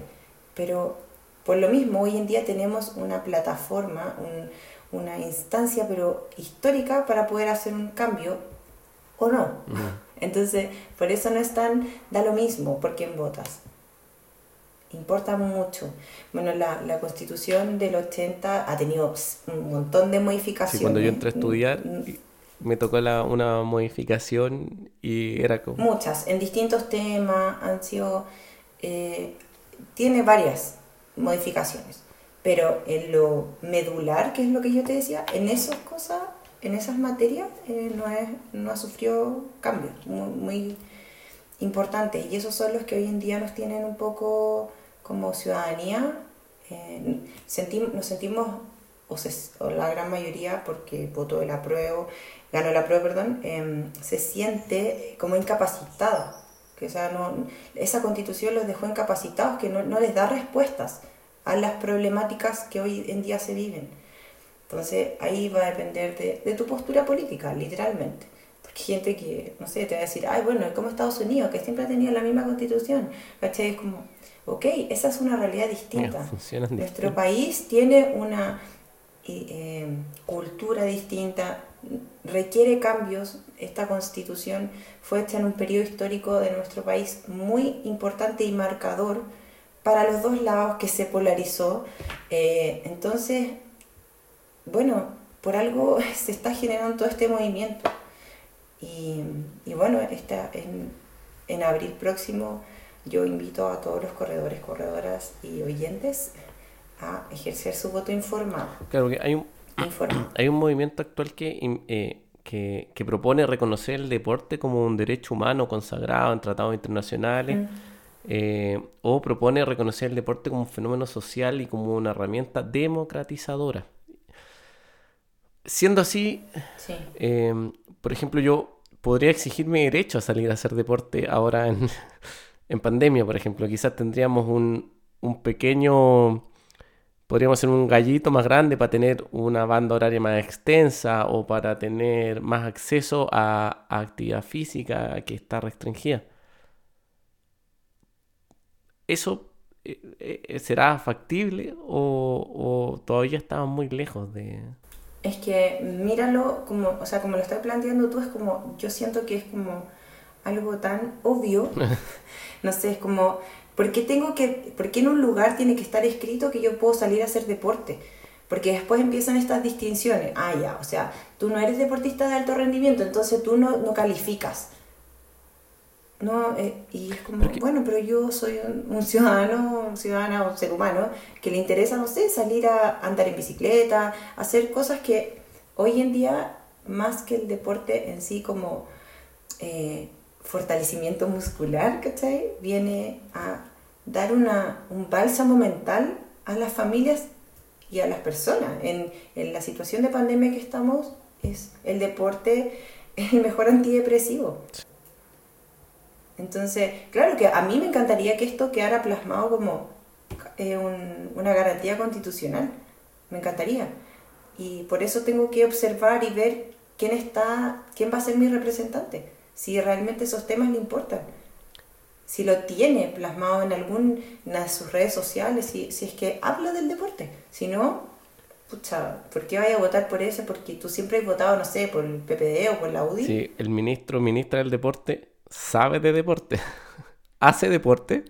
Pero por lo mismo, hoy en día tenemos una plataforma, un, una instancia, pero histórica, para poder hacer un cambio o no. Entonces, por eso no es tan, da lo mismo por quién votas. Importa mucho. Bueno, la, la constitución del 80 ha tenido un montón de modificaciones. cuando yo entré a estudiar, mm, mm. me tocó la, una modificación y era como... Muchas, en distintos temas, han sido... Eh, tiene varias modificaciones. Pero en lo medular, que es lo que yo te decía, en esas cosas, en esas materias, eh, no, es, no ha sufrido cambios muy, importantes. Y esos son los que hoy en día nos tienen un poco como ciudadanía. Eh, nos sentimos, o, o, la gran mayoría, porque votó el apruebo, ganó el apruebo, perdón, em, se siente como incapacitada. Que, sea, no, esa constitución los dejó incapacitados, que no, no les da respuestas a las problemáticas que hoy en día se viven. Entonces ahí va a depender de, tu postura política, literalmente. Porque hay gente que, no sé, te va a decir, ay, bueno, como Estados Unidos, que siempre ha tenido la misma constitución. ¿Cachai? Es como, ok, esa es una realidad distinta. Nuestro país tiene una eh, cultura distinta, requiere cambios. Esta constitución fue hecha en un periodo histórico de nuestro país muy importante y marcador para los dos lados que se polarizó. Eh, entonces, bueno, por algo [laughs] se está generando todo este movimiento. Y, y bueno, esta, en, en abril próximo yo invito a todos los corredores, corredoras y oyentes a ejercer su voto informado. Claro que hay un, Informado. [clears throat] hay un movimiento actual que, eh, que, que propone reconocer el deporte como un derecho humano consagrado en tratados internacionales, Mm. Eh, o propone reconocer el deporte como un fenómeno social y como una herramienta democratizadora. Siendo así, Sí. eh, por ejemplo, yo podría exigir mi derecho a salir a hacer deporte ahora en, [laughs] en pandemia, por ejemplo. Quizás tendríamos un, un pequeño, podríamos hacer un gallito más grande para tener una banda horaria más extensa o para tener más acceso a, a actividad física que está restringida. ¿Eso eh, eh, será factible o, o todavía estamos muy lejos de... Es que míralo como, o sea, como lo estás planteando tú, es como, yo siento que es como algo tan obvio, [laughs] no sé, es como, ¿por qué tengo que, por qué en un lugar tiene que estar escrito que yo puedo salir a hacer deporte? Porque después empiezan estas distinciones, ah, ya, o sea, tú no eres deportista de alto rendimiento, entonces tú no, no calificas. No, eh, y es como, Porque- bueno, pero yo soy un, un ciudadano, un ciudadana, un ser humano que le interesa, no sé, salir a andar en bicicleta, hacer cosas que hoy en día, más que el deporte en sí como eh, fortalecimiento muscular, ¿cachai? Viene a dar una, un bálsamo mental a las familias y a las personas. En, en la situación de pandemia que estamos, es el deporte es el mejor antidepresivo. Entonces, claro que a mí me encantaría que esto quedara plasmado como eh, un- una garantía constitucional. Me encantaría. Y por eso tengo que observar y ver quién está, quién va a ser mi representante, si realmente esos temas le importan. Si lo tiene plasmado en alguna de sus redes sociales, si, si es que habla del deporte. Si no, pucha, ¿por qué vaya a votar por eso? Porque tú siempre has votado, no sé, por el PPD o por la UDI. Sí, el ministro ministra del deporte sabe de deporte, [laughs] hace deporte.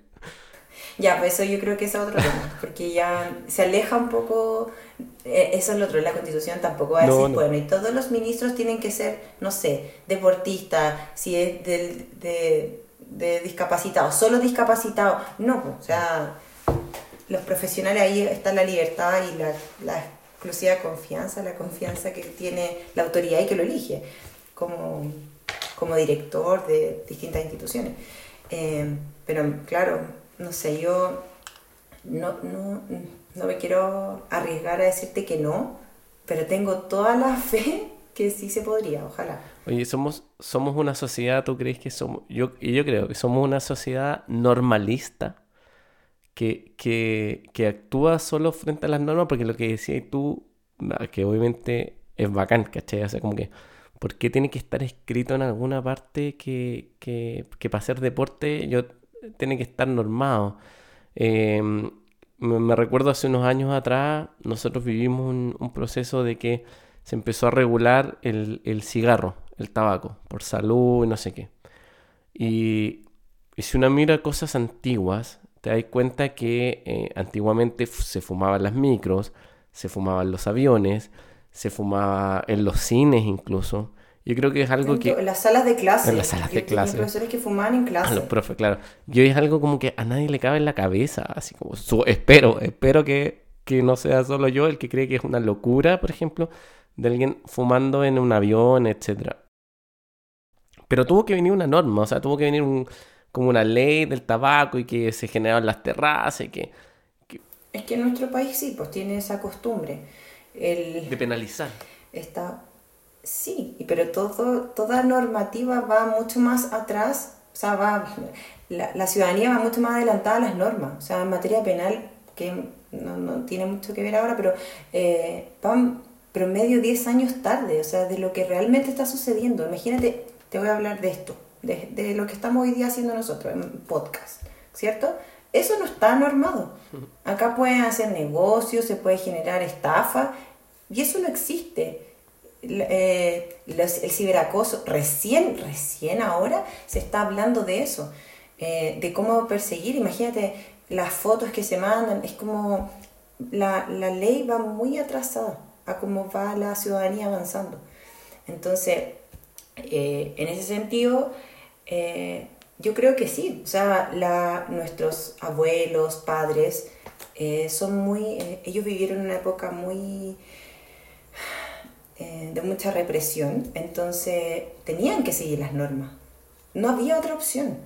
Ya, pues eso yo creo que es otro tema, porque ya se aleja un poco, eh, eso es lo otro, la constitución tampoco va a decir, no. bueno, y todos los ministros tienen que ser, no sé, deportistas, si es del, de, de discapacitados, solo discapacitados, no, pues, o sea, los profesionales ahí está la libertad y la, la exclusiva confianza, la confianza que tiene la autoridad y que lo elige como, como director de distintas instituciones. Eh, pero claro, no sé, yo no, no, no me quiero arriesgar a decirte que no, pero tengo toda la [laughs] fe que sí se podría, ojalá. Oye, somos, somos una sociedad, ¿tú crees que somos? Yo, yo creo que somos una sociedad normalista que, que, que actúa solo frente a las normas, porque lo que decías tú, ah, que obviamente es bacán, ¿cachai? O sea, como que, ¿por qué tiene que estar escrito en alguna parte que, que, que para hacer deporte yo tiene que estar normado? Eh, me, recuerdo hace unos años atrás, nosotros vivimos un, un proceso de que se empezó a regular el, el cigarro, el tabaco, por salud y no sé qué. Y, y si uno mira cosas antiguas, te das cuenta que eh, antiguamente se fumaban las micros, se fumaban los aviones, se fumaba en los cines incluso. Yo creo que es algo que... En las salas de clase. En las salas de clase. profesores que fumaban en A clase. los profes, claro. Yo es algo como que a nadie le cabe en la cabeza, así como su- espero, espero que, que no sea solo yo el que cree que es una locura, por ejemplo, de alguien fumando en un avión, etcétera. Pero tuvo que venir una norma, o sea, tuvo que venir un, como una ley del tabaco y que se generaban las terrazas y que Es que en nuestro país sí, pues tiene esa costumbre. El, de penalizar. está sí y- pero todo toda normativa va mucho más atrás o sea va la, la ciudadanía va mucho más adelantada a las normas. O sea en materia penal que no, no tiene mucho que ver ahora pero eh, van promedio 10 años tarde o sea de lo que realmente está sucediendo. Imagínate te voy a hablar de esto de, de lo que estamos hoy día haciendo nosotros en podcast cierto eso no está normado. Acá pueden hacer negocios se puede generar estafa y eso no existe eh, el ciberacoso, recién, recién ahora se está hablando de eso, eh, de cómo perseguir, imagínate las fotos que se mandan, es como la, la ley va muy atrasada a cómo va la ciudadanía avanzando. Entonces, Eh, en ese sentido, yo creo que sí, o sea, nuestros abuelos, padres, son muy, ellos vivieron una época muy de mucha represión, entonces tenían que seguir las normas. No había otra opción.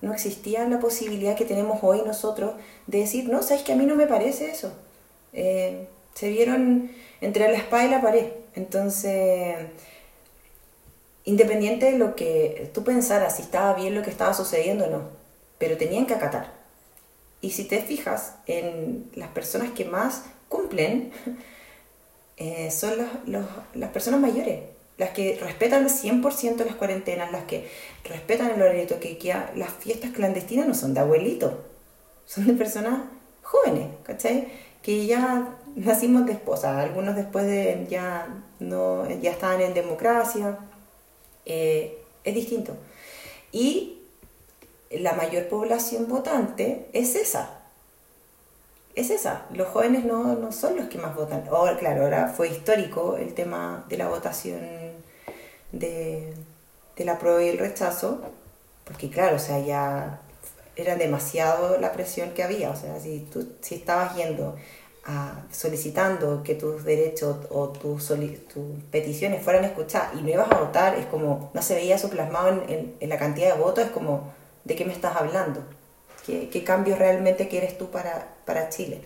No existía la posibilidad que tenemos hoy nosotros de decir, no, sabes que a mí no me parece eso. se vieron entre la espada y la pared. Entonces, independiente de lo que tú pensaras, si estaba bien lo que estaba sucediendo o no, pero tenían que acatar. Y si te fijas en las personas que más cumplen, [laughs] eh, son las personas mayores, las que respetan al 100% las cuarentenas, las que respetan el horario que queda. Las fiestas clandestinas no son de abuelito, son de personas jóvenes, ¿cachai? Que ya nacimos después, algunos después de ya, no, ya estaban en democracia, eh, es distinto. Y la mayor población votante es esa. Es esa. Los jóvenes no, no son los que más votan. Ahora, claro, ahora fue histórico el tema de la votación de, de la prueba y el rechazo, porque claro, o sea, ya era demasiado la presión que había. O sea, si tú si estabas yendo solicitando que tus derechos o tus, tus peticiones fueran escuchadas y no ibas a votar, es como, no se veía eso plasmado en, en, la cantidad de votos, es como, ¿de qué me estás hablando? ¿Qué, qué cambio realmente quieres tú para, para Chile?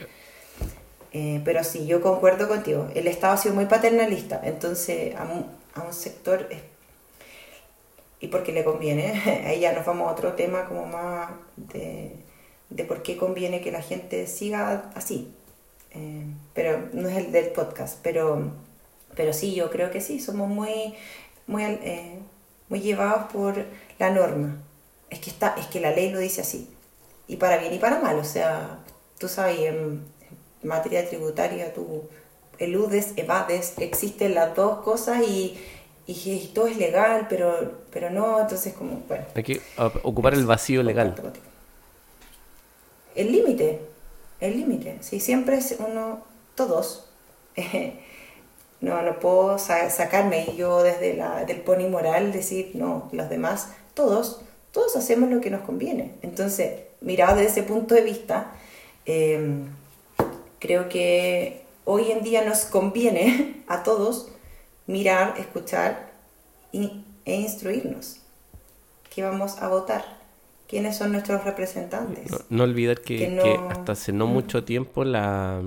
Eh, pero sí, yo concuerdo contigo, el Estado ha sido muy paternalista, entonces a un, a un sector, y porque le conviene, [laughs] ahí ya nos vamos a otro tema como más de, de por qué conviene que la gente siga así, eh, pero no es el del podcast, pero, pero sí, yo creo que sí, somos muy, muy, eh, muy llevados por la norma. Es que, está, es que la ley lo dice así, y para bien y para mal, o sea, tú sabes, en, materia tributaria tú eludes, evades, existen las dos cosas y, y, todo es legal, pero, pero no, entonces como, bueno. Hay que ocupar el vacío legal. El límite, el límite. Si siempre es uno, todos. [laughs] no, no puedo sacarme yo desde la, del pony moral decir, no, los demás, todos, todos hacemos lo que nos conviene. Entonces, mirado desde ese punto de vista, em, creo que hoy en día nos conviene [laughs] a todos mirar, escuchar e instruirnos. ¿Qué vamos a votar? quiénes son nuestros representantes. No, olvidar que, hasta hace no mm. mucho tiempo la,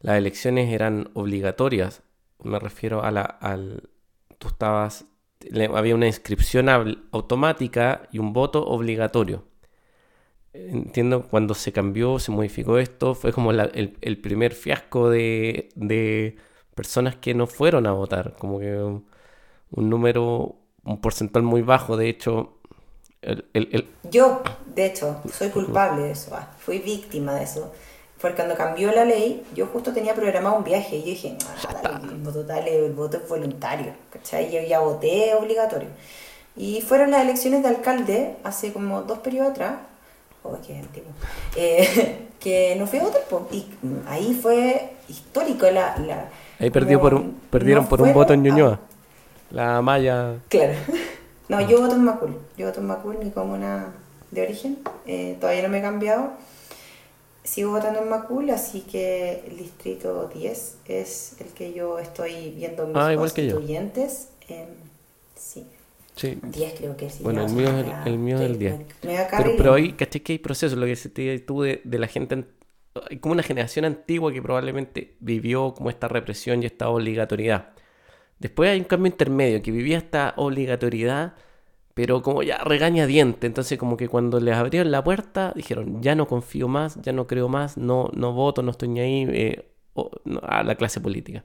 las elecciones eran obligatorias. Me refiero a la... Al, tú estabas... había una inscripción automática y un voto obligatorio. Entiendo, cuando se cambió, se modificó esto, fue como el, primer fiasco de, de, personas que no fueron a votar. Como que un, un número, un porcentual muy bajo. De hecho, yo, de hecho, soy culpable de eso, ah, fui víctima de eso. Porque cuando cambió la ley, yo justo tenía programado un viaje y yo dije, ah, el voto total, el voto es voluntario, ¿cachai? Yo ya voté obligatorio. Y fueron las elecciones de alcalde hace como dos periodos atrás, oh, qué antiguo, eh, [laughs] que no fui a votar, y ahí fue histórico la... la ahí perdió por un, perdieron por un voto en Ñuñoa, la malla... Claro. [laughs] No, yo voto en Macul. Yo voto en Macul, mi comuna de origen. Eh, todavía no me he cambiado. Sigo votando en Macul, así que el distrito 10 es el que yo estoy viendo mis ah, constituyentes. Em, sí. Sí. 10 creo que sí. Bueno, el mío, es el, mío es el 10. pero, pero ahí, ¿caché que hay procesos? Lo que se te tú de, de la gente hay como una generación antigua que probablemente vivió como esta represión y esta obligatoriedad. Después hay un cambio intermedio que vivía esta obligatoriedad, pero como ya regaña diente. Entonces, como que cuando les abrieron la puerta, dijeron: Ya no confío más, ya no creo más, no, no voto, no estoy ni ahí eh, a la clase política.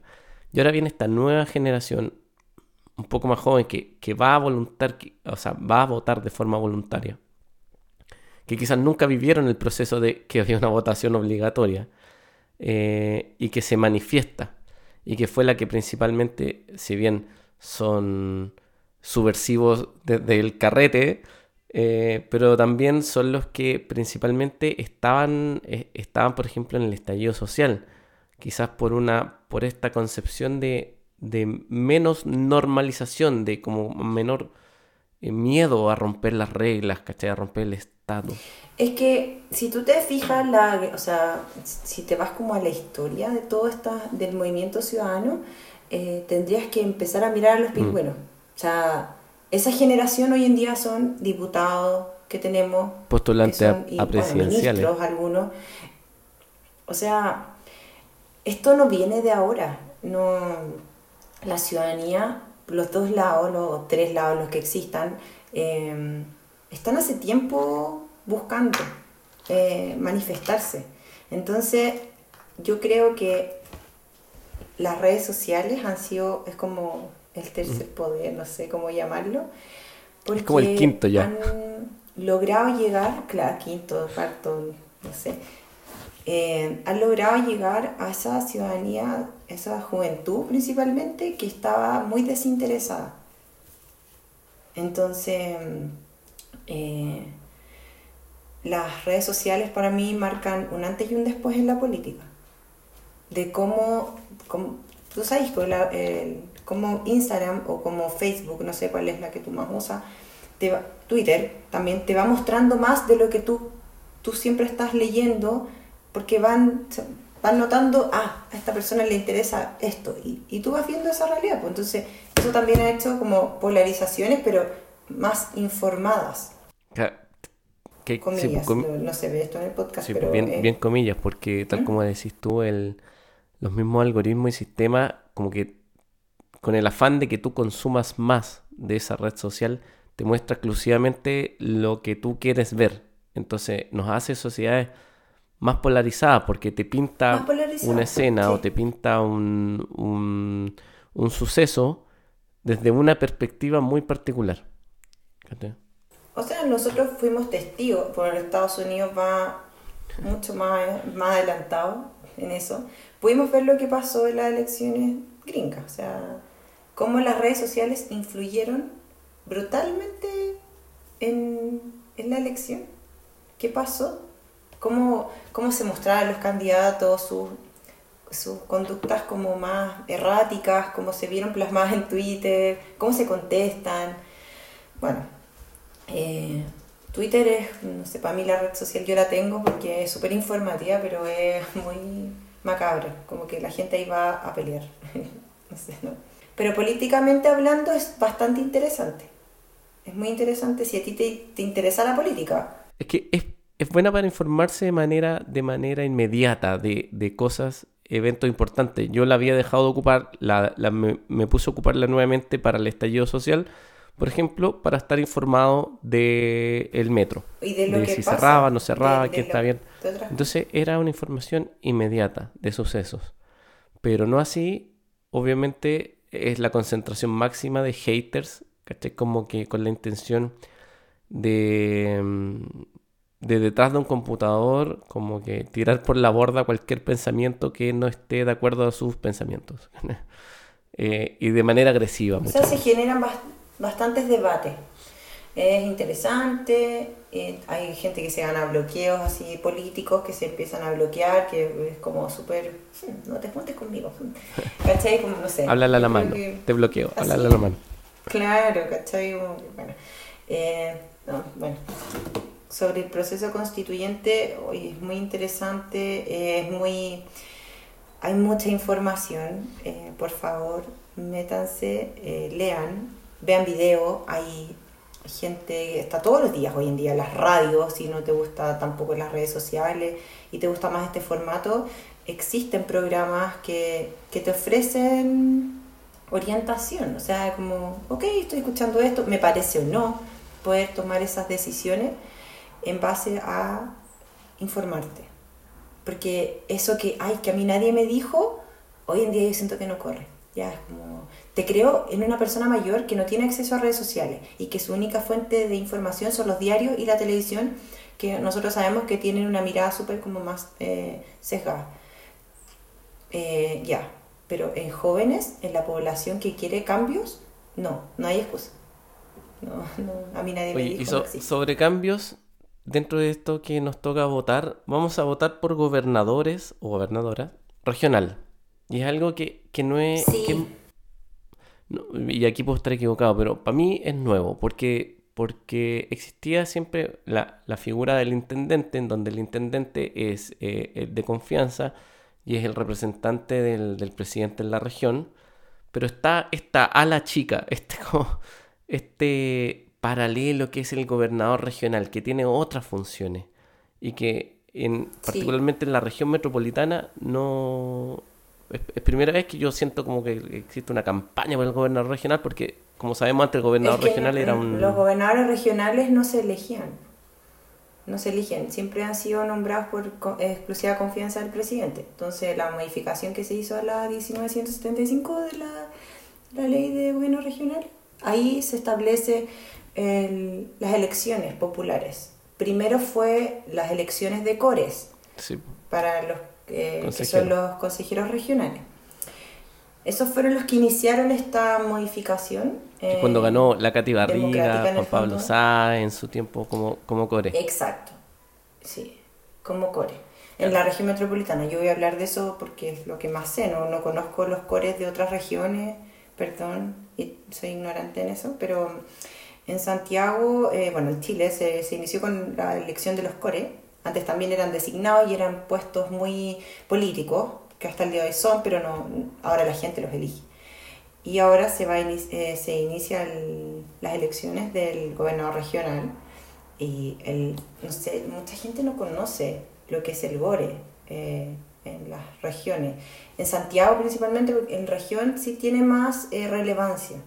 Y ahora viene esta nueva generación, un poco más joven, que, que va a voluntar, o sea, va a votar de forma voluntaria. Que quizás nunca vivieron el proceso de que había una votación obligatoria. Eh, y que se manifiesta y que fue la que principalmente, si bien son subversivos desde el carrete, eh, pero también son los que principalmente estaban, eh, estaban, por ejemplo, en el estallido social, quizás por, una, por esta concepción de, de menos normalización, de como menor eh, miedo a romper las reglas, ¿cachai? A romper el Estado. Es que si tú te fijas, la, o sea, si te vas como a la historia de todo esta, del movimiento ciudadano, eh, tendrías que empezar a mirar a los pingüinos. O sea, esa generación hoy en día son diputados que tenemos. Postulantes que son- a- y, a bueno, presidenciales. ministros, algunos. O sea, esto no viene de ahora. No, la ciudadanía, los dos lados, los tres lados, los que existan, eh, están hace tiempo buscando eh, manifestarse. Entonces, yo creo que las redes sociales han sido, es como el tercer poder, no sé cómo llamarlo. Porque como el quinto ya. Han logrado llegar, claro, quinto, cuarto, no sé. Eh, han logrado llegar a esa ciudadanía, esa juventud principalmente, que estaba muy desinteresada. Entonces, eh, las redes sociales para mí marcan un antes y un después en la política. De cómo, cómo- tú sabes, pues, cómo Instagram o como Facebook, no sé cuál es la que tú más usas, te va- Twitter también te va mostrando más de lo que tú, tú siempre estás leyendo, porque van, van notando, ah, a esta persona le interesa esto, y, y tú vas viendo esa realidad. Pues entonces, eso también ha hecho como polarizaciones, pero más informadas, que- sí, comillas. com- no, no se ve esto en el podcast, Sí, pero... bien, eh, bien comillas, porque tal como decís tú, el, los mismos algoritmos y sistemas, como que con el afán de que tú consumas más de esa red social, te muestra exclusivamente lo que tú quieres ver. Entonces nos hace sociedades más polarizadas porque te pinta una escena o te pinta un, un, un suceso desde una perspectiva muy particular. O sea, nosotros fuimos testigos, por Estados Unidos va mucho más, más adelantado en eso. Pudimos ver lo que pasó en las elecciones gringas, o sea, cómo las redes sociales influyeron brutalmente en, en la elección. ¿Qué pasó? ¿Cómo, cómo se mostraban los candidatos, sus, sus conductas como más erráticas, cómo se vieron plasmadas en Twitter, cómo se contestan? Bueno, eh, Twitter es, no sé, para mí la red social yo la tengo porque es súper informativa, pero es muy macabra, como que la gente ahí va a pelear. [laughs] no sé, ¿no? Pero políticamente hablando es bastante interesante. Es muy interesante si a ti te, te interesa la política. Es que es, es buena para informarse de manera, de manera inmediata de, de cosas, eventos importantes. Yo la había dejado de ocupar, la, la- me, me puse a ocuparla nuevamente para el estallido social, por ejemplo, para estar informado del el metro. Y de lo de que si pasa, cerraba, no cerraba, de- de quién está bien. de Entonces era una información inmediata de sucesos. Pero no así, obviamente, es la concentración máxima de haters, ¿cachai? Como que con la intención de, mm, de detrás de un computador, como que tirar por la borda cualquier pensamiento que no esté de acuerdo a sus pensamientos. [laughs] Eh, y de manera agresiva. O sea, se generan bas- bastantes debates. Es interesante, eh, hay gente que se gana bloqueos así políticos que se empiezan a bloquear, que es como súper, "Hmm, [laughs] no te juntes conmigo. [laughs] ¿Cachai? Como, no sé. Háblale a la mano, que- te bloqueo, así. háblale a la mano. Claro, ¿cachai? Bueno, eh, no, bueno. Sobre el proceso constituyente, hoy es muy interesante, eh, es muy... Hay mucha información, eh, por favor, métanse, eh, lean, vean videos, hay gente, está todos los días hoy en día, las radios, si no te gusta tampoco las redes sociales y te gusta más este formato, existen programas que, que te ofrecen orientación, o sea, como, ok, estoy escuchando esto, me parece o no, poder tomar esas decisiones en base a informarte. Porque eso que, ay, que a mí nadie me dijo, hoy en día yo siento que no corre. Ya es como, te creo en una persona mayor que no tiene acceso a redes sociales y que su única fuente de información son los diarios y la televisión, que nosotros sabemos que tienen una mirada súper como más eh, sesgada. Eh, ya, pero en jóvenes, en la población que quiere cambios, no, no hay excusa. No, no, a mí nadie me dijo y so- sobre cambios, dentro de esto que nos toca votar, vamos a votar por gobernadores o gobernadoras regional. Y es algo que, que no es... Sí. que y aquí puedo estar equivocado, pero para mí es nuevo, porque, porque existía siempre la, figura del intendente, en donde el intendente es eh, de confianza y es el representante del, del, presidente en la región, pero está esta ala chica, [laughs] este, este paralelo que es el gobernador regional, que tiene otras funciones y que en, particularmente en la región metropolitana no, es, primera vez que yo siento como que existe una campaña por el gobernador regional, porque como sabemos antes el gobernador regional era un... Los gobernadores regionales no se elegían, no se eligen, siempre han sido nombrados por exclusiva confianza del presidente. Entonces la modificación que se hizo a la 1975 de la, la ley de gobierno regional, ahí se establece las elecciones populares. Primero fue las elecciones de cores para los que, son los consejeros regionales. Esos fueron los que iniciaron esta modificación. cuando eh, ganó la Cati Barriga, Juan Pablo Sá en su tiempo como, como core. Exacto, sí, como core. En la región metropolitana, yo voy a hablar de eso porque es lo que más sé, no, no conozco los cores de otras regiones, perdón, y soy ignorante en eso, pero en Santiago, eh, bueno, en Chile se, se inició con la elección de los cores antes también eran designados y eran puestos muy políticos, que hasta el día de hoy son, pero no, ahora la gente los elige. Y ahora se, va eh, se inician las elecciones del gobernador regional y el, no sé, mucha gente no conoce lo que es el GORE eh, en las regiones. En Santiago principalmente, en región sí tiene más eh, relevancia,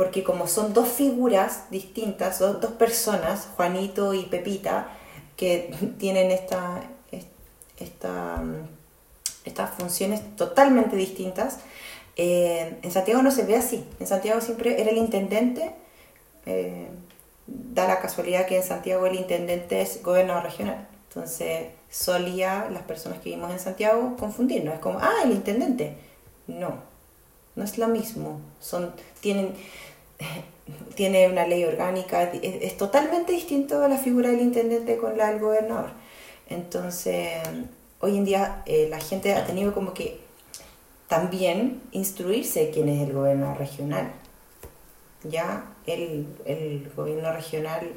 porque como son dos figuras distintas, dos, dos personas, Juanito y Pepita, que [laughs] tienen esta, estas funciones totalmente distintas. Eh, en Santiago no se ve así. En Santiago siempre era el intendente. Eh, da la casualidad que en Santiago el intendente es gobernador regional. Entonces solía las personas que vivimos en Santiago confundirnos. Es como, ah, el intendente. No, no es lo mismo. Son, tienen, [laughs] tiene una ley orgánica, es, totalmente distinto a la figura del intendente con la del gobernador. Entonces, hoy en día eh, la gente ha tenido como que también instruirse quién es el gobernador regional. Ya el, el gobierno regional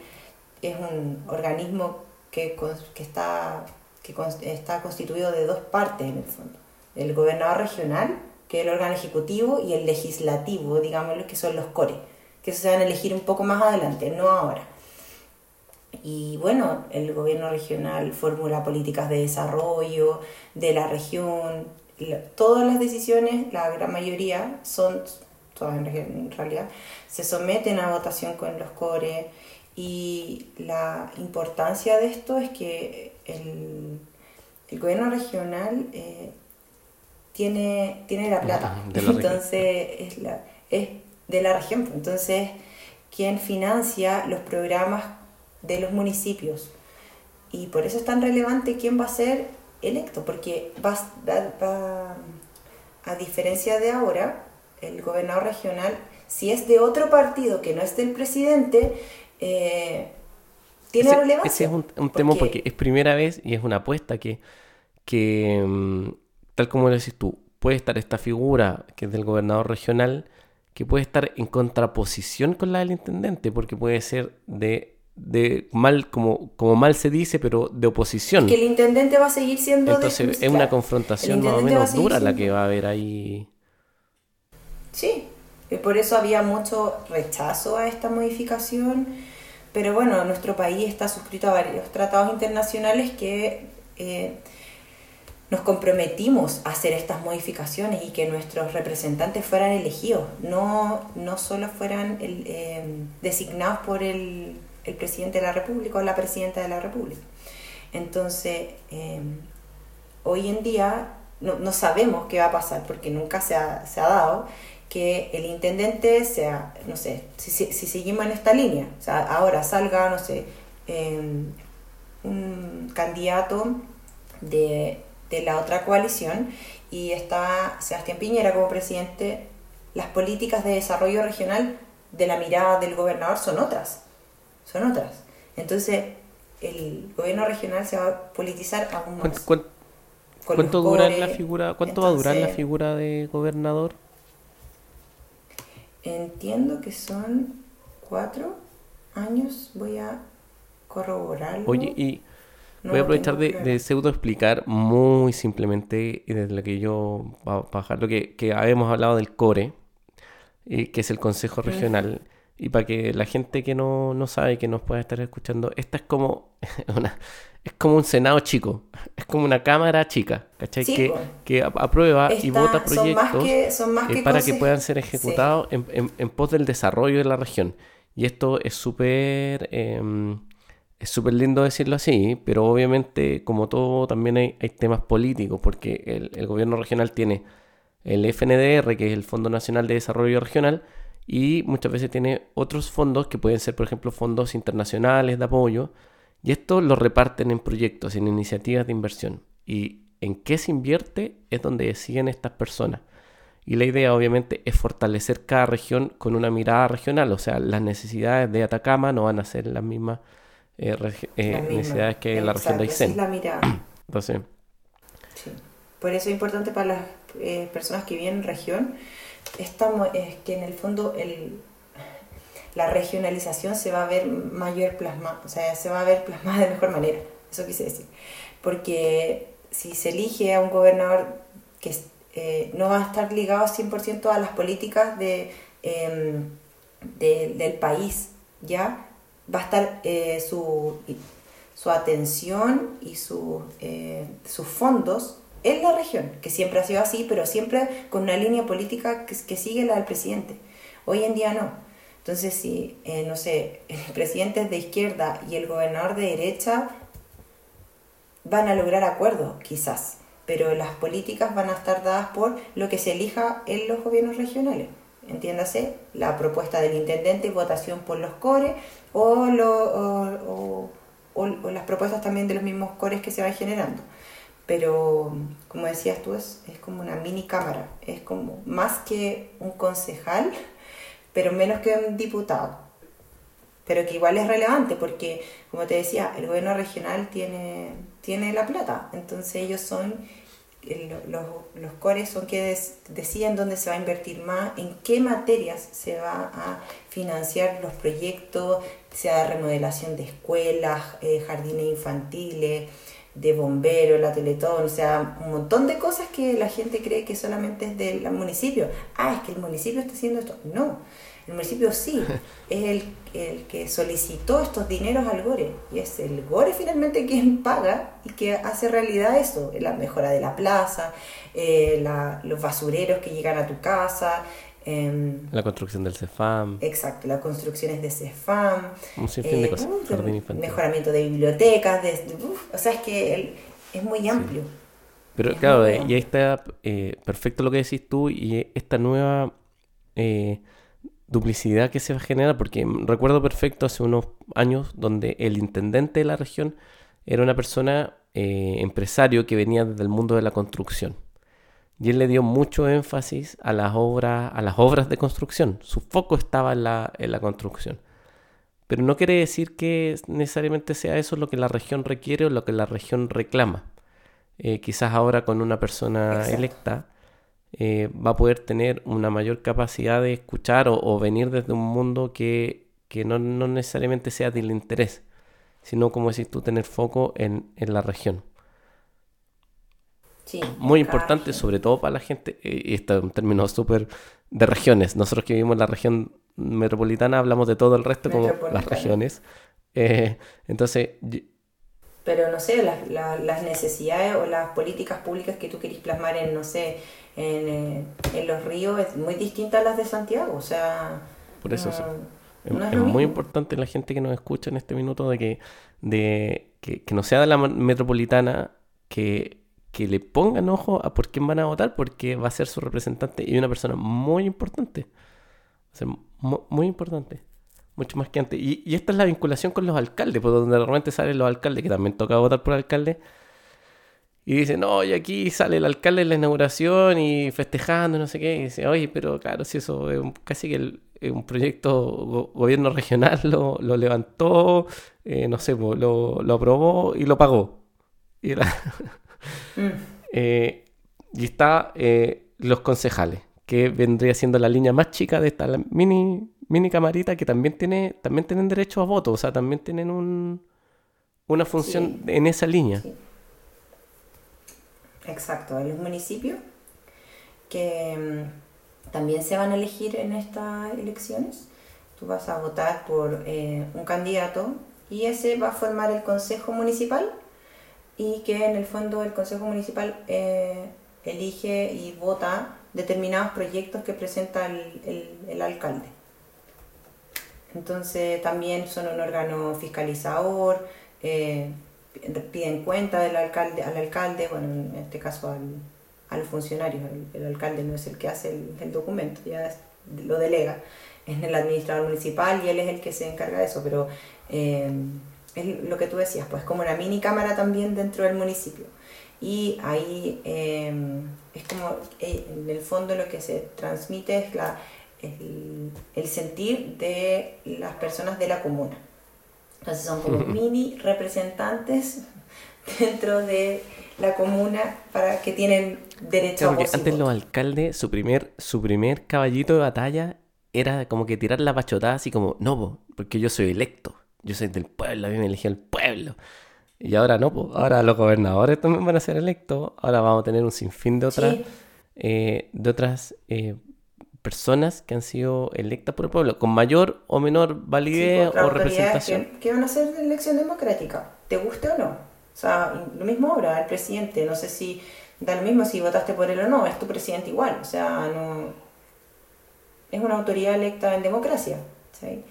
es un organismo que, que, está, que está constituido de dos partes en el fondo. El gobernador regional, el órgano ejecutivo, y el legislativo, digámoslo, que son los CORE que se van a elegir un poco más adelante, no ahora. Y bueno, el gobierno regional formula políticas de desarrollo de la región. Todas las decisiones, la gran mayoría, son, todas en realidad, se someten a votación con los core. Y la importancia de esto es que el, el gobierno regional eh, tiene, tiene la plata. Entonces, es, la, es de la región. Entonces, ¿quién financia los programas de los municipios? Y por eso es tan relevante quién va a ser electo, porque va, a diferencia de ahora, el gobernador regional, si es de otro partido que no es del presidente, eh, tiene relevancia. Ese es un, tema porque es primera vez y es una apuesta que, que mm, tal como lo decís tú, puede estar esta figura que es del gobernador regional que puede estar en contraposición con la del intendente, porque puede ser de, de mal, como, como mal se dice, pero de oposición. que el intendente va a seguir siendo Entonces es una confrontación más o menos dura la que va a haber ahí. Sí, por eso había mucho rechazo a esta modificación, pero bueno, nuestro país está suscrito a varios tratados internacionales que... Eh, nos comprometimos a hacer estas modificaciones y que nuestros representantes fueran elegidos, no, no solo fueran eh, designados por el, el, presidente de la República o la presidenta de la República. Entonces, eh, hoy en día no, sabemos qué va a pasar porque nunca se ha, se ha dado que el intendente sea, no sé, si, si, seguimos en esta línea, o sea, ahora salga, no sé, eh, un candidato de de la otra coalición y está Sebastián Piñera como presidente, las políticas de desarrollo regional de la mirada del gobernador son otras, son otras. Entonces, el gobierno regional se va a politizar aún más. ¿Cuánto, dura la figura, cuánto va a durar la figura de gobernador? entiendo que son cuatro años, voy a corroborarlo. Oye, y No voy a aprovechar de, de pseudo explicar muy simplemente, y desde lo que yo, para bajar lo que, que habíamos hablado del CORE, y que es el Consejo Regional, y para que la gente que no, no sabe, que nos pueda estar escuchando, esta es como [laughs] una, es como un Senado chico, es como una Cámara chica, ¿cachai? Sí, que, que aprueba y vota son más proyectos que- son más eh, que para que puedan ser Sí. ejecutados en, en- en pos del desarrollo de la región. Y esto es súper em, es súper lindo decirlo así, pero obviamente, como todo, también hay, temas políticos, porque el, el gobierno regional tiene el FNDR, que es el Fondo Nacional de Desarrollo Regional, y muchas veces tiene otros fondos que pueden ser, por ejemplo, fondos internacionales de apoyo, y esto lo reparten en proyectos, en iniciativas de inversión. Y en qué se invierte es donde deciden estas personas. Y la idea, obviamente, es fortalecer cada región con una mirada regional. O sea, las necesidades de Atacama no van a ser las mismas eh, eh, necesidades que en la región de Aysén. es la mirada. [clears throat] Entonces, Sí. Por eso es importante para las eh, personas que viven en región, estamos, es que en el fondo el, la regionalización se va a ver mayor plasma, o sea, se va a ver plasmada de mejor manera, eso quise decir. Porque si se elige a un gobernador que eh, no va a estar ligado 100% a las políticas de, em, de- del país, ¿ya? Va a estar eh, su, su atención y su, eh, sus fondos en la región, que siempre ha sido así, pero siempre con una línea política que, que sigue la del presidente. Hoy en día no. Entonces, si, eh, no sé, el presidente es de izquierda y el gobernador de derecha, van a lograr acuerdos, quizás, pero las políticas van a estar dadas por lo que se elija en los gobiernos regionales. Entiéndase, la propuesta del intendente, votación por los cores o, lo- las propuestas también de los mismos cores que se van generando. Pero, como decías tú, es, es como una mini cámara, es como más que un concejal, pero menos que un diputado. Pero que igual es relevante porque, como te decía, el gobierno regional tiene, tiene la plata, entonces ellos son, los, los cores son que des- deciden dónde se va a invertir más, en qué materias se va a financiar los proyectos, sea de remodelación de escuelas, eh, jardines infantiles, de bomberos, la Teletón, o sea, un montón de cosas que la gente cree que solamente es del municipio. Ah, es que el municipio está haciendo esto. No, el municipio sí, [laughs] es el, el que solicitó estos dineros al GORE y es el GORE finalmente quien paga y que hace realidad eso, la mejora de la plaza, eh, la- los basureros que llegan a tu casa, em, la construcción del CEFAM, exacto, las construcciones de CEFAM, un sinfín de eh, cosas, uh, mejoramiento de bibliotecas, de, o sea, es que el- es muy amplio. Pero Es claro, bueno. y ahí está eh, perfecto lo que decís tú y esta nueva eh, duplicidad que se va a generar, porque recuerdo perfecto hace unos años donde el intendente de la región era una persona eh, empresario que venía desde el mundo de la construcción. Y él le dio mucho énfasis a las obras, a las obras de construcción. Su foco estaba en la, en la construcción. Pero no quiere decir que necesariamente sea eso lo que la región requiere o lo que la región reclama. Eh, quizás ahora con una persona Exacto. electa eh, va a poder tener una mayor capacidad de escuchar o, o venir desde un mundo que, que no, no necesariamente sea del interés, sino como decís tú, tener foco en, en la región. Sí, Muy importante, región. sobre todo para la gente, eh, y esto es un término súper de regiones. Nosotros que vivimos en la región metropolitana hablamos de todo el resto como las regiones. Eh, entonces, Pero no sé, las, la- las necesidades o las políticas públicas que tú querís plasmar en, no sé, en, eh, en los ríos es muy distinta a las de Santiago. O sea, Por eso no, sí. Es, no es es lo muy importante la gente que nos escucha en este minuto de que, de, que, que no sea de la metropolitana que, que le pongan ojo a por quién van a votar porque va a ser su representante y una persona muy importante. O sea, mu- muy importante. Mucho más que antes. Y, y esta es la vinculación con los alcaldes, pues donde de repente salen los alcaldes que también toca votar por alcalde. Y dicen, no, y aquí sale el alcalde en la inauguración y festejando, no sé qué. Y dice, oye, pero claro, si eso es un- casi que el- un proyecto go- gobierno regional lo, lo levantó, eh, no sé, lo, lo aprobó y lo pagó. Y, era- [laughs] Mm, [laughs] eh, y está eh, los concejales, que que vendría siendo la línea más chica de esta mini, mini camarita, que también, tiene, también tienen derecho a voto, o sea, también tienen un, una función en esa línea. Exacto, hay los municipios que mm, también se van a elegir en estas elecciones. Tú vas a votar por eh, un candidato y ese va a formar el consejo municipal y que en el fondo el consejo municipal eh, elige y vota determinados proyectos que presenta el, alcalde. Entonces también son un órgano fiscalizador, eh, piden cuenta del alcalde, al alcalde, bueno, en este caso al, a los el, alcalde no es el que hace el, documento, ya lo delega, es el administrador municipal y él es el que se encarga de eso, pero eh, es lo que tú decías, pues como una mini cámara también dentro del municipio. Y ahí eh, es como, eh, en el fondo lo que se transmite es la, el sentir de las personas de la comuna. Entonces son como mini representantes dentro de la comuna para que tienen derecho a voto. Antes los alcaldes, su primer, su primer caballito de batalla era como que tirar la pachotada así como, no, porque yo soy electo, yo soy del pueblo, a mí me eligió el pueblo. Y ahora no, pues ahora los gobernadores también van a ser electos, ahora vamos a tener un sinfín de otras, eh, de otras eh, personas que han sido electas por el pueblo, con mayor o menor validez o representación. Que, van a ser de elección democrática, te guste o no. O sea, lo mismo ahora, el presidente, no sé si da lo mismo si votaste por él o no, es tu presidente igual, o sea, no es una autoridad electa en democracia. ¿sí?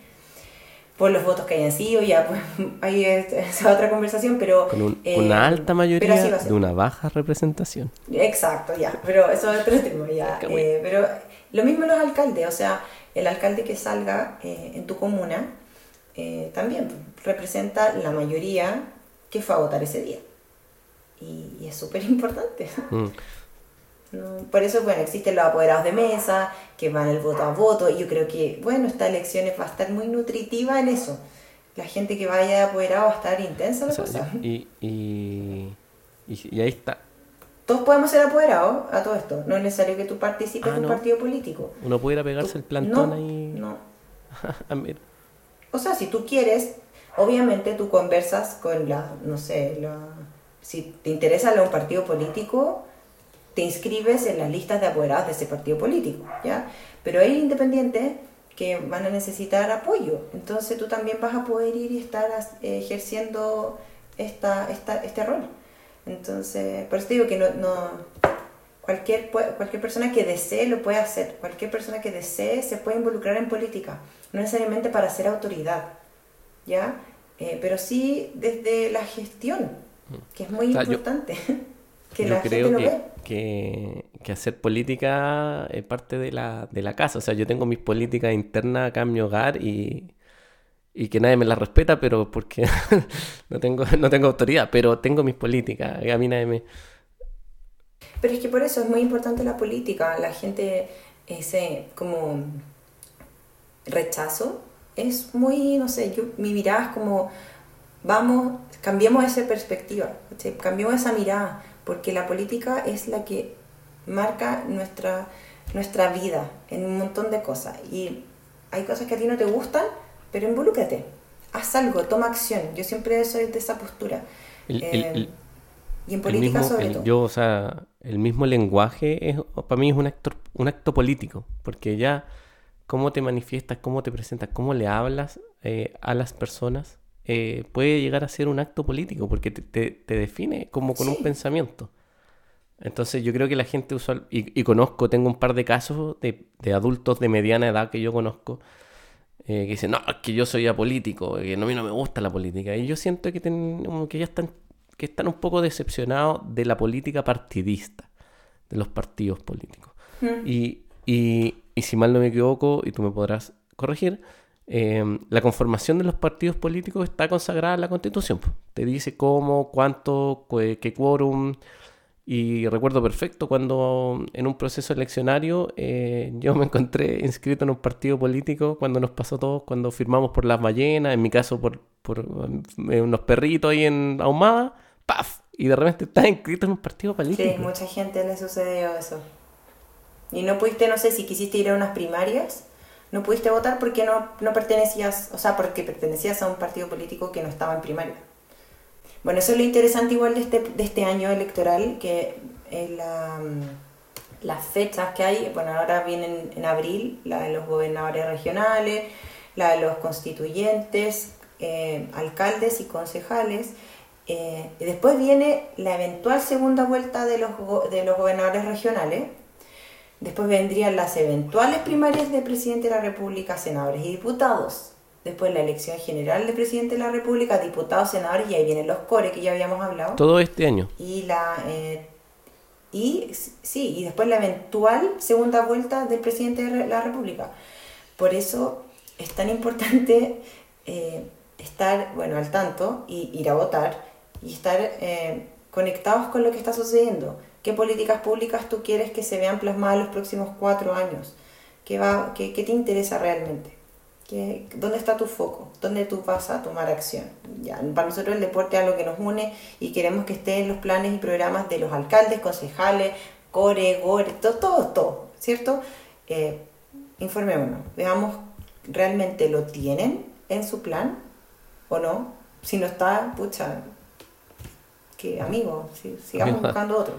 por los votos que hayan sido, ya pues [laughs] ahí es, otra conversación, pero... Con eh, una alta mayoría de una baja representación. Exacto, ya, pero eso es otro tema, ya. Eh, pero lo mismo los alcaldes, o sea, el alcalde que salga eh, en tu comuna también representa la mayoría que fue a votar ese día. Y, es súper importante. Mm [laughs] por eso, bueno, existen los apoderados de mesa, que van el voto a voto, y yo creo que, bueno, esta elección va a estar muy nutritiva en eso. La gente que vaya de apoderado va a estar intensa la cosa. Y, y, y, ahí está. Todos podemos ser apoderados a todo esto. No es necesario que tú participes ah, en un partido político. Uno pudiera pegarse el plantón ahí. No. [laughs] Ah, o sea, si tú quieres, obviamente tú conversas con la, no sé, la, si te interesa un partido político, te inscribes en las listas de apoderados de ese partido político, ¿ya? Pero hay independientes que van a necesitar apoyo, entonces tú también vas a poder ir y estar ejerciendo esta, esta, este rol. Entonces, por eso te digo que no, no, cualquier, cualquier persona que desee lo puede hacer, cualquier persona que desee se puede involucrar en política, no necesariamente para ser autoridad, ¿ya? Eh, pero sí desde la gestión, que es muy importante. [laughs] que yo creo que, que, hacer política es parte de la, de la casa. O sea, yo tengo mis políticas internas acá en mi hogar y, y que nadie me las respeta, pero porque [laughs] no, tengo, no tengo autoridad, pero tengo mis políticas. A mí nadie me... Pero es que por eso es muy importante la política. La gente, ese como rechazo, es muy, no sé, yo, mi mirada es como, vamos, cambiemos esa perspectiva, cambiemos esa mirada porque la política es la que marca nuestra, nuestra vida en un montón de cosas. Y hay cosas que a ti no te gustan, pero involúcrate, haz algo, toma acción. Yo siempre soy de esa postura. Eh, y en política sobre todo. Yo, o sea, el mismo lenguaje es, para mí es un acto, un acto político, porque ya cómo te manifiestas, cómo te presentas, cómo le hablas eh, a las personas, eh, puede llegar a ser un acto político porque te, define como con un pensamiento. Entonces yo creo que la gente usual, y, conozco, tengo un par de casos de, adultos de mediana edad que yo conozco, eh, que dicen, no, es que yo soy apolítico, que a mí no me gusta la política. Y yo siento que, que ya están, que están un poco decepcionados de la política partidista, de los partidos políticos. Mm. Y, y, y si mal no me equivoco, y tú me podrás corregir, Em, la conformación de los partidos políticos está consagrada en la Constitución. Te dice cómo, cuánto, qué quórum. Y recuerdo perfecto cuando en un proceso eleccionario eh, yo me encontré inscrito en un partido político cuando nos pasó todo, cuando firmamos por las ballenas, en mi caso por, por eh, unos perritos ahí en Ahumada, ¡paf! Y de repente estás inscrito en un partido político. Sí, mucha gente le sucedió eso. Y no pudiste, no sé, si quisiste ir a unas primarias, no pudiste votar porque no, no pertenecías, o sea, porque pertenecías a un partido político que no estaba en primaria. Bueno, eso es lo interesante igual de este, de este año electoral, que la, las fechas que hay, bueno, ahora vienen en abril, la de los gobernadores regionales, la de los constituyentes, eh, alcaldes y concejales, eh, y después viene la eventual segunda vuelta de los, de los gobernadores regionales, después vendrían las eventuales primarias de presidente de la República, senadores y diputados, después la elección general de presidente de la República, diputados, senadores, y ahí vienen los core que ya habíamos hablado. Todo este año. Y la eh, y sí, y después la eventual segunda vuelta del presidente de la República. Por eso es tan importante eh, estar bueno al tanto y ir a votar y estar eh, conectados con lo que está sucediendo. ¿Qué políticas públicas tú quieres que se vean plasmadas los próximos cuatro años? ¿Qué, va, qué, qué te interesa realmente? ¿Dónde está tu foco? ¿Dónde tú vas a tomar acción? Ya, para nosotros el deporte es algo que nos une y queremos que esté en los planes y programas de los alcaldes, concejales, core, gore, todo, todo, todo ¿cierto? Eh, informémonos, veamos, ¿realmente lo tienen en su plan o no? Si no está, pucha, que amigo, sigamos buscando otro,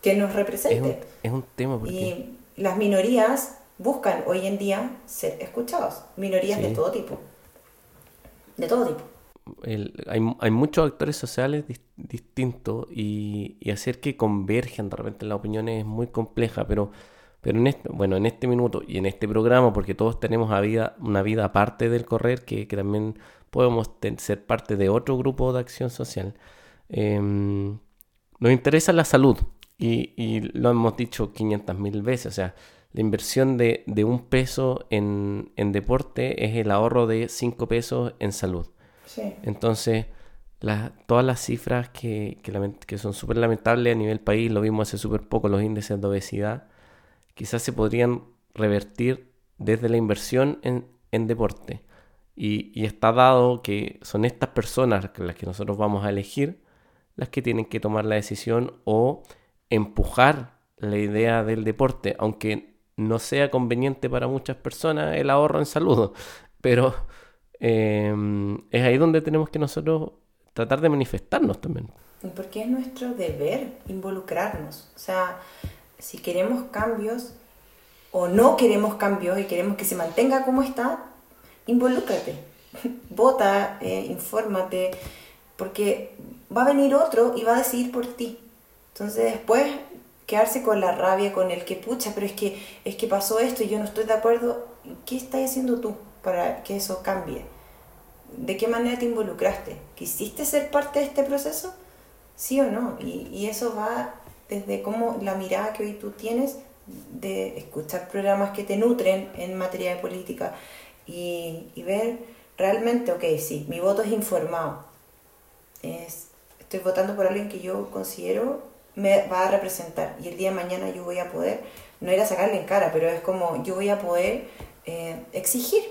que nos represente. Es un, tema porque... Y las minorías buscan hoy en día ser escuchados. Minorías de todo tipo. De todo tipo. hay, hay, muchos actores sociales distintos y, y, hacer que convergen de repente las opiniones es muy compleja, pero, pero en este, bueno, en este minuto y en este programa, porque todos tenemos a vida, una vida aparte del correr, que, que también podemos ser parte de otro grupo de acción social, em, nos interesa la salud y, y lo hemos dicho 500 mil veces, o sea, la inversión de, un peso en, deporte es el ahorro de cinco pesos en salud. Entonces, todas las cifras que, que, son súper lamentables a nivel país, lo vimos hace súper poco, los índices de obesidad, quizás se podrían revertir desde la inversión en, deporte. Y, y, está dado que son estas personas las que nosotros vamos a elegir las que tienen que tomar la decisión o empujar la idea del deporte, aunque no sea conveniente para muchas personas el ahorro en salud, [laughs] pero em, es ahí donde tenemos que nosotros tratar de manifestarnos también. Porque es nuestro deber involucrarnos. O sea, si queremos cambios o no queremos cambios y queremos que se mantenga como está, involúcrate. [laughs] Vota, eh, infórmate, porque va a venir otro y va a decidir por ti. Entonces después quedarse con la rabia, con el que pucha, pero es que, es que pasó esto y yo no estoy de acuerdo. ¿Qué estás haciendo tú para que eso cambie? ¿De qué manera te involucraste? ¿Quisiste ser parte de este proceso? ¿Sí o no? Y, y eso va desde cómo la mirada que hoy tú tienes de escuchar programas que te nutren en materia de política y, y ver realmente, ok, sí, mi voto es informado. Es, estoy votando por alguien que yo considero me va a representar y el día de mañana yo voy a poder, no ir a sacarle en cara, pero es como yo voy a poder eh, exigir,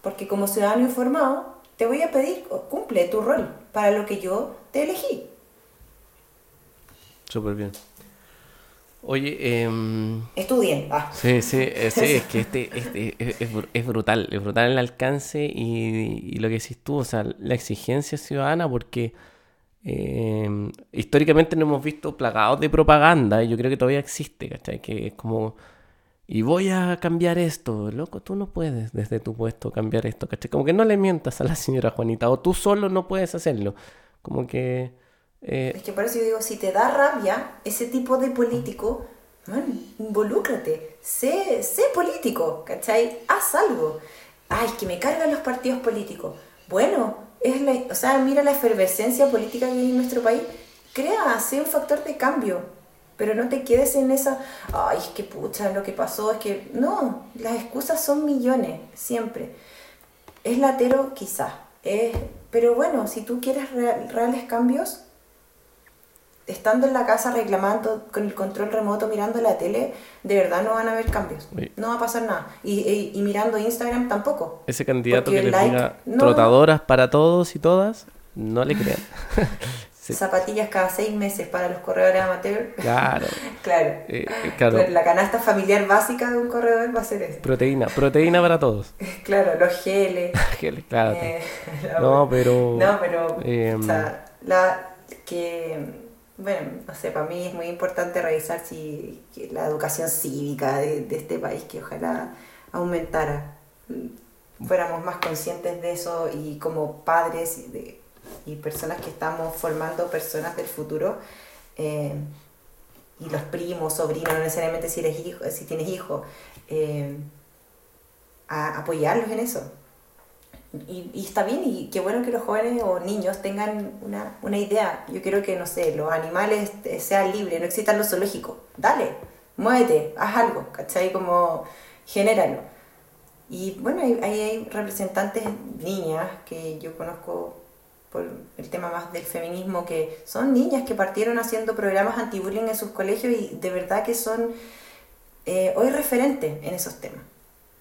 porque como ciudadano informado te voy a pedir, cumple tu rol para lo que yo te elegí. Súper bien. Oye, eh, estudien. Ah. Sí, sí, eh, sí, es que este, este es, es, brutal, es brutal el alcance y, y, lo que decís tú, o sea, la exigencia ciudadana, porque Em, históricamente no hemos visto plagados de propaganda y yo creo que todavía existe, ¿cachai? Que es como, y voy a cambiar esto, loco, tú no puedes desde tu puesto cambiar esto, ¿cachai? Como que no le mientas a la señora Juanita, o tú solo no puedes hacerlo, como que... Eh, es que por eso yo digo, si te da rabia ese tipo de político, man, involúcrate, sé, sé político, ¿cachai? Haz algo. Ay, que me cargan los partidos políticos. Bueno, es la, o sea, mira la efervescencia política que hay en nuestro país, crea, sea un factor de cambio, pero no te quedes en esa, ay, es que pucha, lo que pasó, es que, no, las excusas son millones, siempre. Es latero quizá, pero bueno, si tú quieres reales cambios, estando en la casa reclamando con el control remoto, mirando la tele, de verdad no van a haber cambios. No va a pasar nada. Y, y, mirando Instagram tampoco. Ese candidato que le diga trotadoras para todos y todas, no le crean. [laughs] zapatillas cada seis meses para los corredores amateur. Claro. [laughs] claro. Eh, eh. La canasta familiar básica de un corredor va a ser eso. Proteína, proteína para todos. [laughs] claro, los geles. geles, claro. eh, no, pero. No, pero. eh, o sea, la que. Bueno, no sé, para mí es muy importante revisar si la educación cívica de, de este país, que ojalá aumentara, fuéramos más conscientes de eso y como padres y, de, y personas que estamos formando personas del futuro, eh, y los primos, sobrinos, no necesariamente si, eres hijo, si tienes hijos, eh, a apoyarlos en eso. Y, y, está bien, y qué bueno que los jóvenes o niños tengan una, una idea. Yo quiero que, no sé, los animales sean libres, no existan los zoológicos. Dale, muévete, haz algo, ¿cachai? Como genéralo. Y bueno, ahí hay, hay, representantes niñas que yo conozco por el tema más del feminismo, que son niñas que partieron haciendo programas anti-bullying en sus colegios y de verdad que son eh, hoy referentes en esos temas.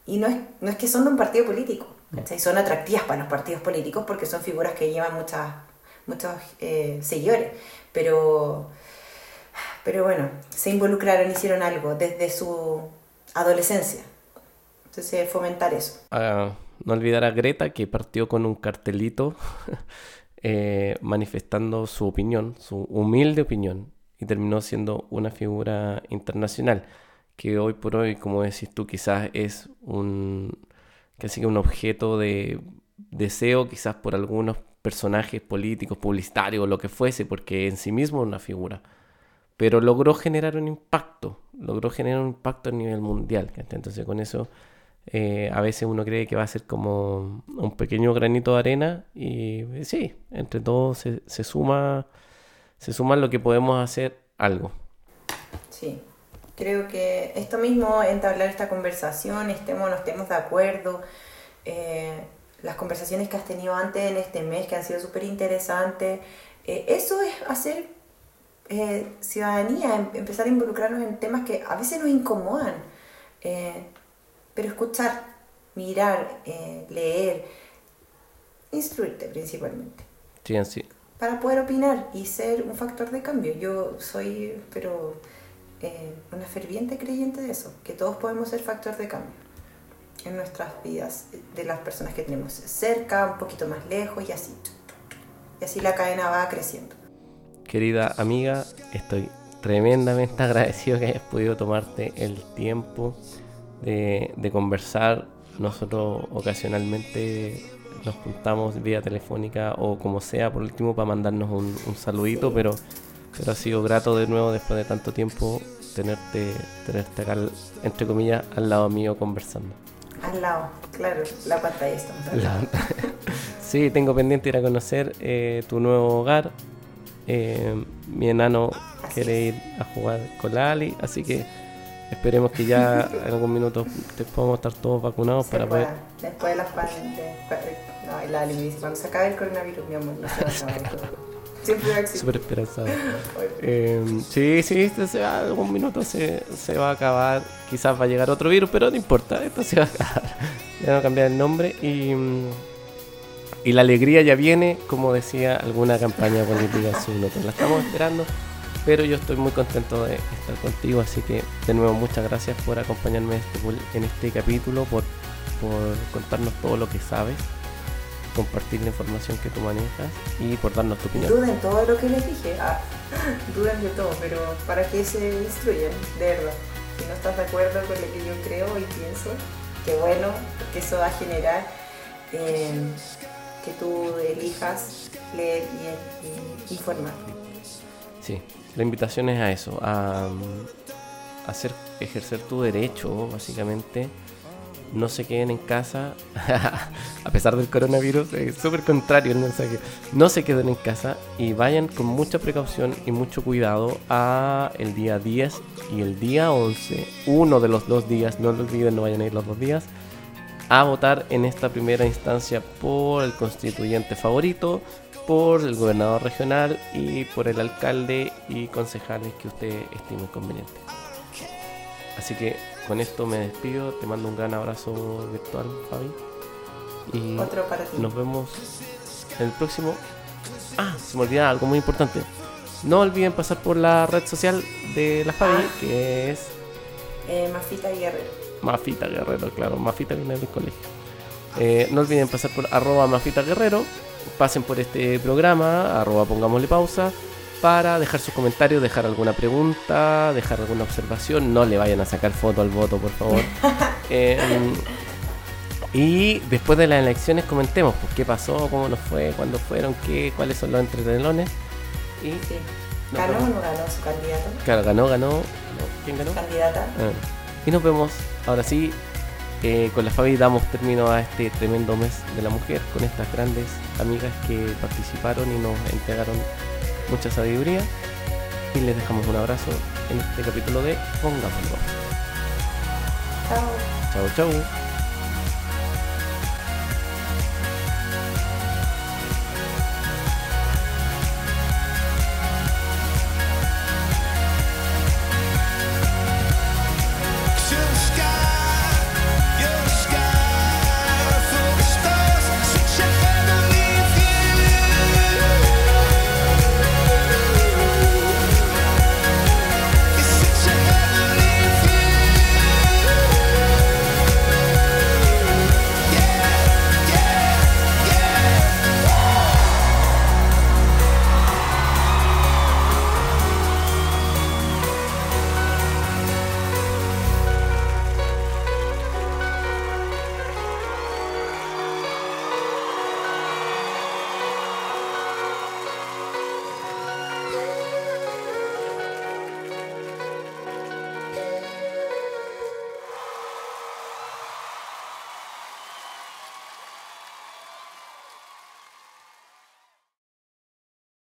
Y no es, no es que son de un partido político, ¿cachai? son atractivas para los partidos políticos porque son figuras que llevan muchas, muchos eh, seguidores, pero, pero bueno, se involucraron, hicieron algo desde su adolescencia. Entonces, fomentar eso. Uh, no olvidar a Greta que partió con un cartelito [laughs] eh, manifestando su opinión, su humilde opinión, y terminó siendo una figura internacional que hoy por hoy, como decís tú, quizás es un casi que un objeto de deseo, quizás por algunos personajes políticos, publicitarios, lo que fuese, porque en sí mismo es una figura. Pero logró generar un impacto, logró generar un impacto a nivel mundial. Entonces con eso eh, a veces uno cree que va a ser como un pequeño granito de arena y eh, sí, entre todos se, se suma se suma lo que podemos hacer algo. Sí, creo que esto mismo, entablar esta conversación, estemos, no estemos de acuerdo, eh, las conversaciones que has tenido antes en este mes que han sido súper interesantes, eh, eso es hacer eh, ciudadanía, em empezar a involucrarnos en temas que a veces nos incomodan, pero escuchar, mirar, leer, instruirte principalmente. Sí, así. Para poder opinar y ser un factor de cambio. Yo soy, pero eh, una ferviente creyente de eso, que todos podemos ser factor de cambio en nuestras vidas, de las personas que tenemos cerca, un poquito más lejos y así. Y así la cadena va creciendo. Querida amiga, estoy tremendamente [laughs] agradecido que hayas podido tomarte el tiempo de, de conversar. Nosotros ocasionalmente nos juntamos vía telefónica o como sea, por último, para mandarnos un, un saludito, sí. pero pero ha sido grato de nuevo después de tanto tiempo tenerte, tenerte acá, entre comillas, al lado mío conversando. Al lado, claro, la pantalla estamos la... [laughs] Sí, tengo pendiente ir a conocer eh, tu nuevo hogar. Eh, mi enano así quiere ir a jugar con la Ali, así que esperemos que ya [laughs] en algún minuto te podamos estar todos vacunados se para pueda. poder. Después de las pandemias. No, la Ali me dice, cuando se acabe el coronavirus, mi amor, no se va a acabar todo. Siempre va a existir. Súper esperanzado. [laughs] eh, sí, sí, este se va, algún minuto se, se, va a acabar. Quizás va a llegar otro virus, pero no importa, esto se va a acabar. [laughs] Ya no cambiar el nombre y, y la alegría ya viene, como decía alguna campaña política hace un La estamos esperando, pero yo estoy muy contento de estar contigo, así que de nuevo muchas gracias por acompañarme en este, en este capítulo, por, por contarnos todo lo que sabes compartir la información que tú manejas y por darnos tu opinión. Duden todo lo que les dije, ah, [laughs] duden de todo, pero para que se instruyan, de verdad. Si no estás de acuerdo con lo que yo creo y pienso, qué bueno, porque eso va a generar eh, que tú elijas leer y, y, informar. Sí, la invitación es a eso, a, a hacer, ejercer tu derecho, básicamente no se queden en casa, [laughs] a pesar del coronavirus, es súper contrario el mensaje. No se queden en casa y vayan con mucha precaución y mucho cuidado a el día 10 y el día 11, uno de los dos días, no lo olviden, no vayan a ir los dos días, a votar en esta primera instancia por el constituyente favorito, por el gobernador regional y por el alcalde y concejales que usted estime conveniente. Así que con esto me despido, te mando un gran abrazo virtual, Fabi. Y Otro para ti. nos vemos en el próximo Ah, se me olvidaba algo muy importante. No olviden pasar por la red social de la Fabi, Ah. que es Eh, Mafita Guerrero. Mafita Guerrero, claro, Mafita viene del colegio. Eh, no olviden pasar por arroba Mafita Guerrero, pasen por este programa, arroba pongámosle pausa, para dejar sus comentarios, dejar alguna pregunta, dejar alguna observación, no le vayan a sacar foto al voto, por favor. [laughs] Eh, y después de las elecciones comentemos pues, qué pasó, cómo nos fue, cuándo fueron, qué, cuáles son los entretelones. Y Sí. ¿Ganó o no ganó su candidato? claro, ganó, ganó. ¿Quién ganó? Candidata. Ah. Y nos vemos ahora sí. eh, con la Fabi damos término a este tremendo mes de la mujer con estas grandes amigas que participaron y nos entregaron mucha sabiduría. Y les dejamos un abrazo en este capítulo de Pongámoslo. Chao. Chao, chao.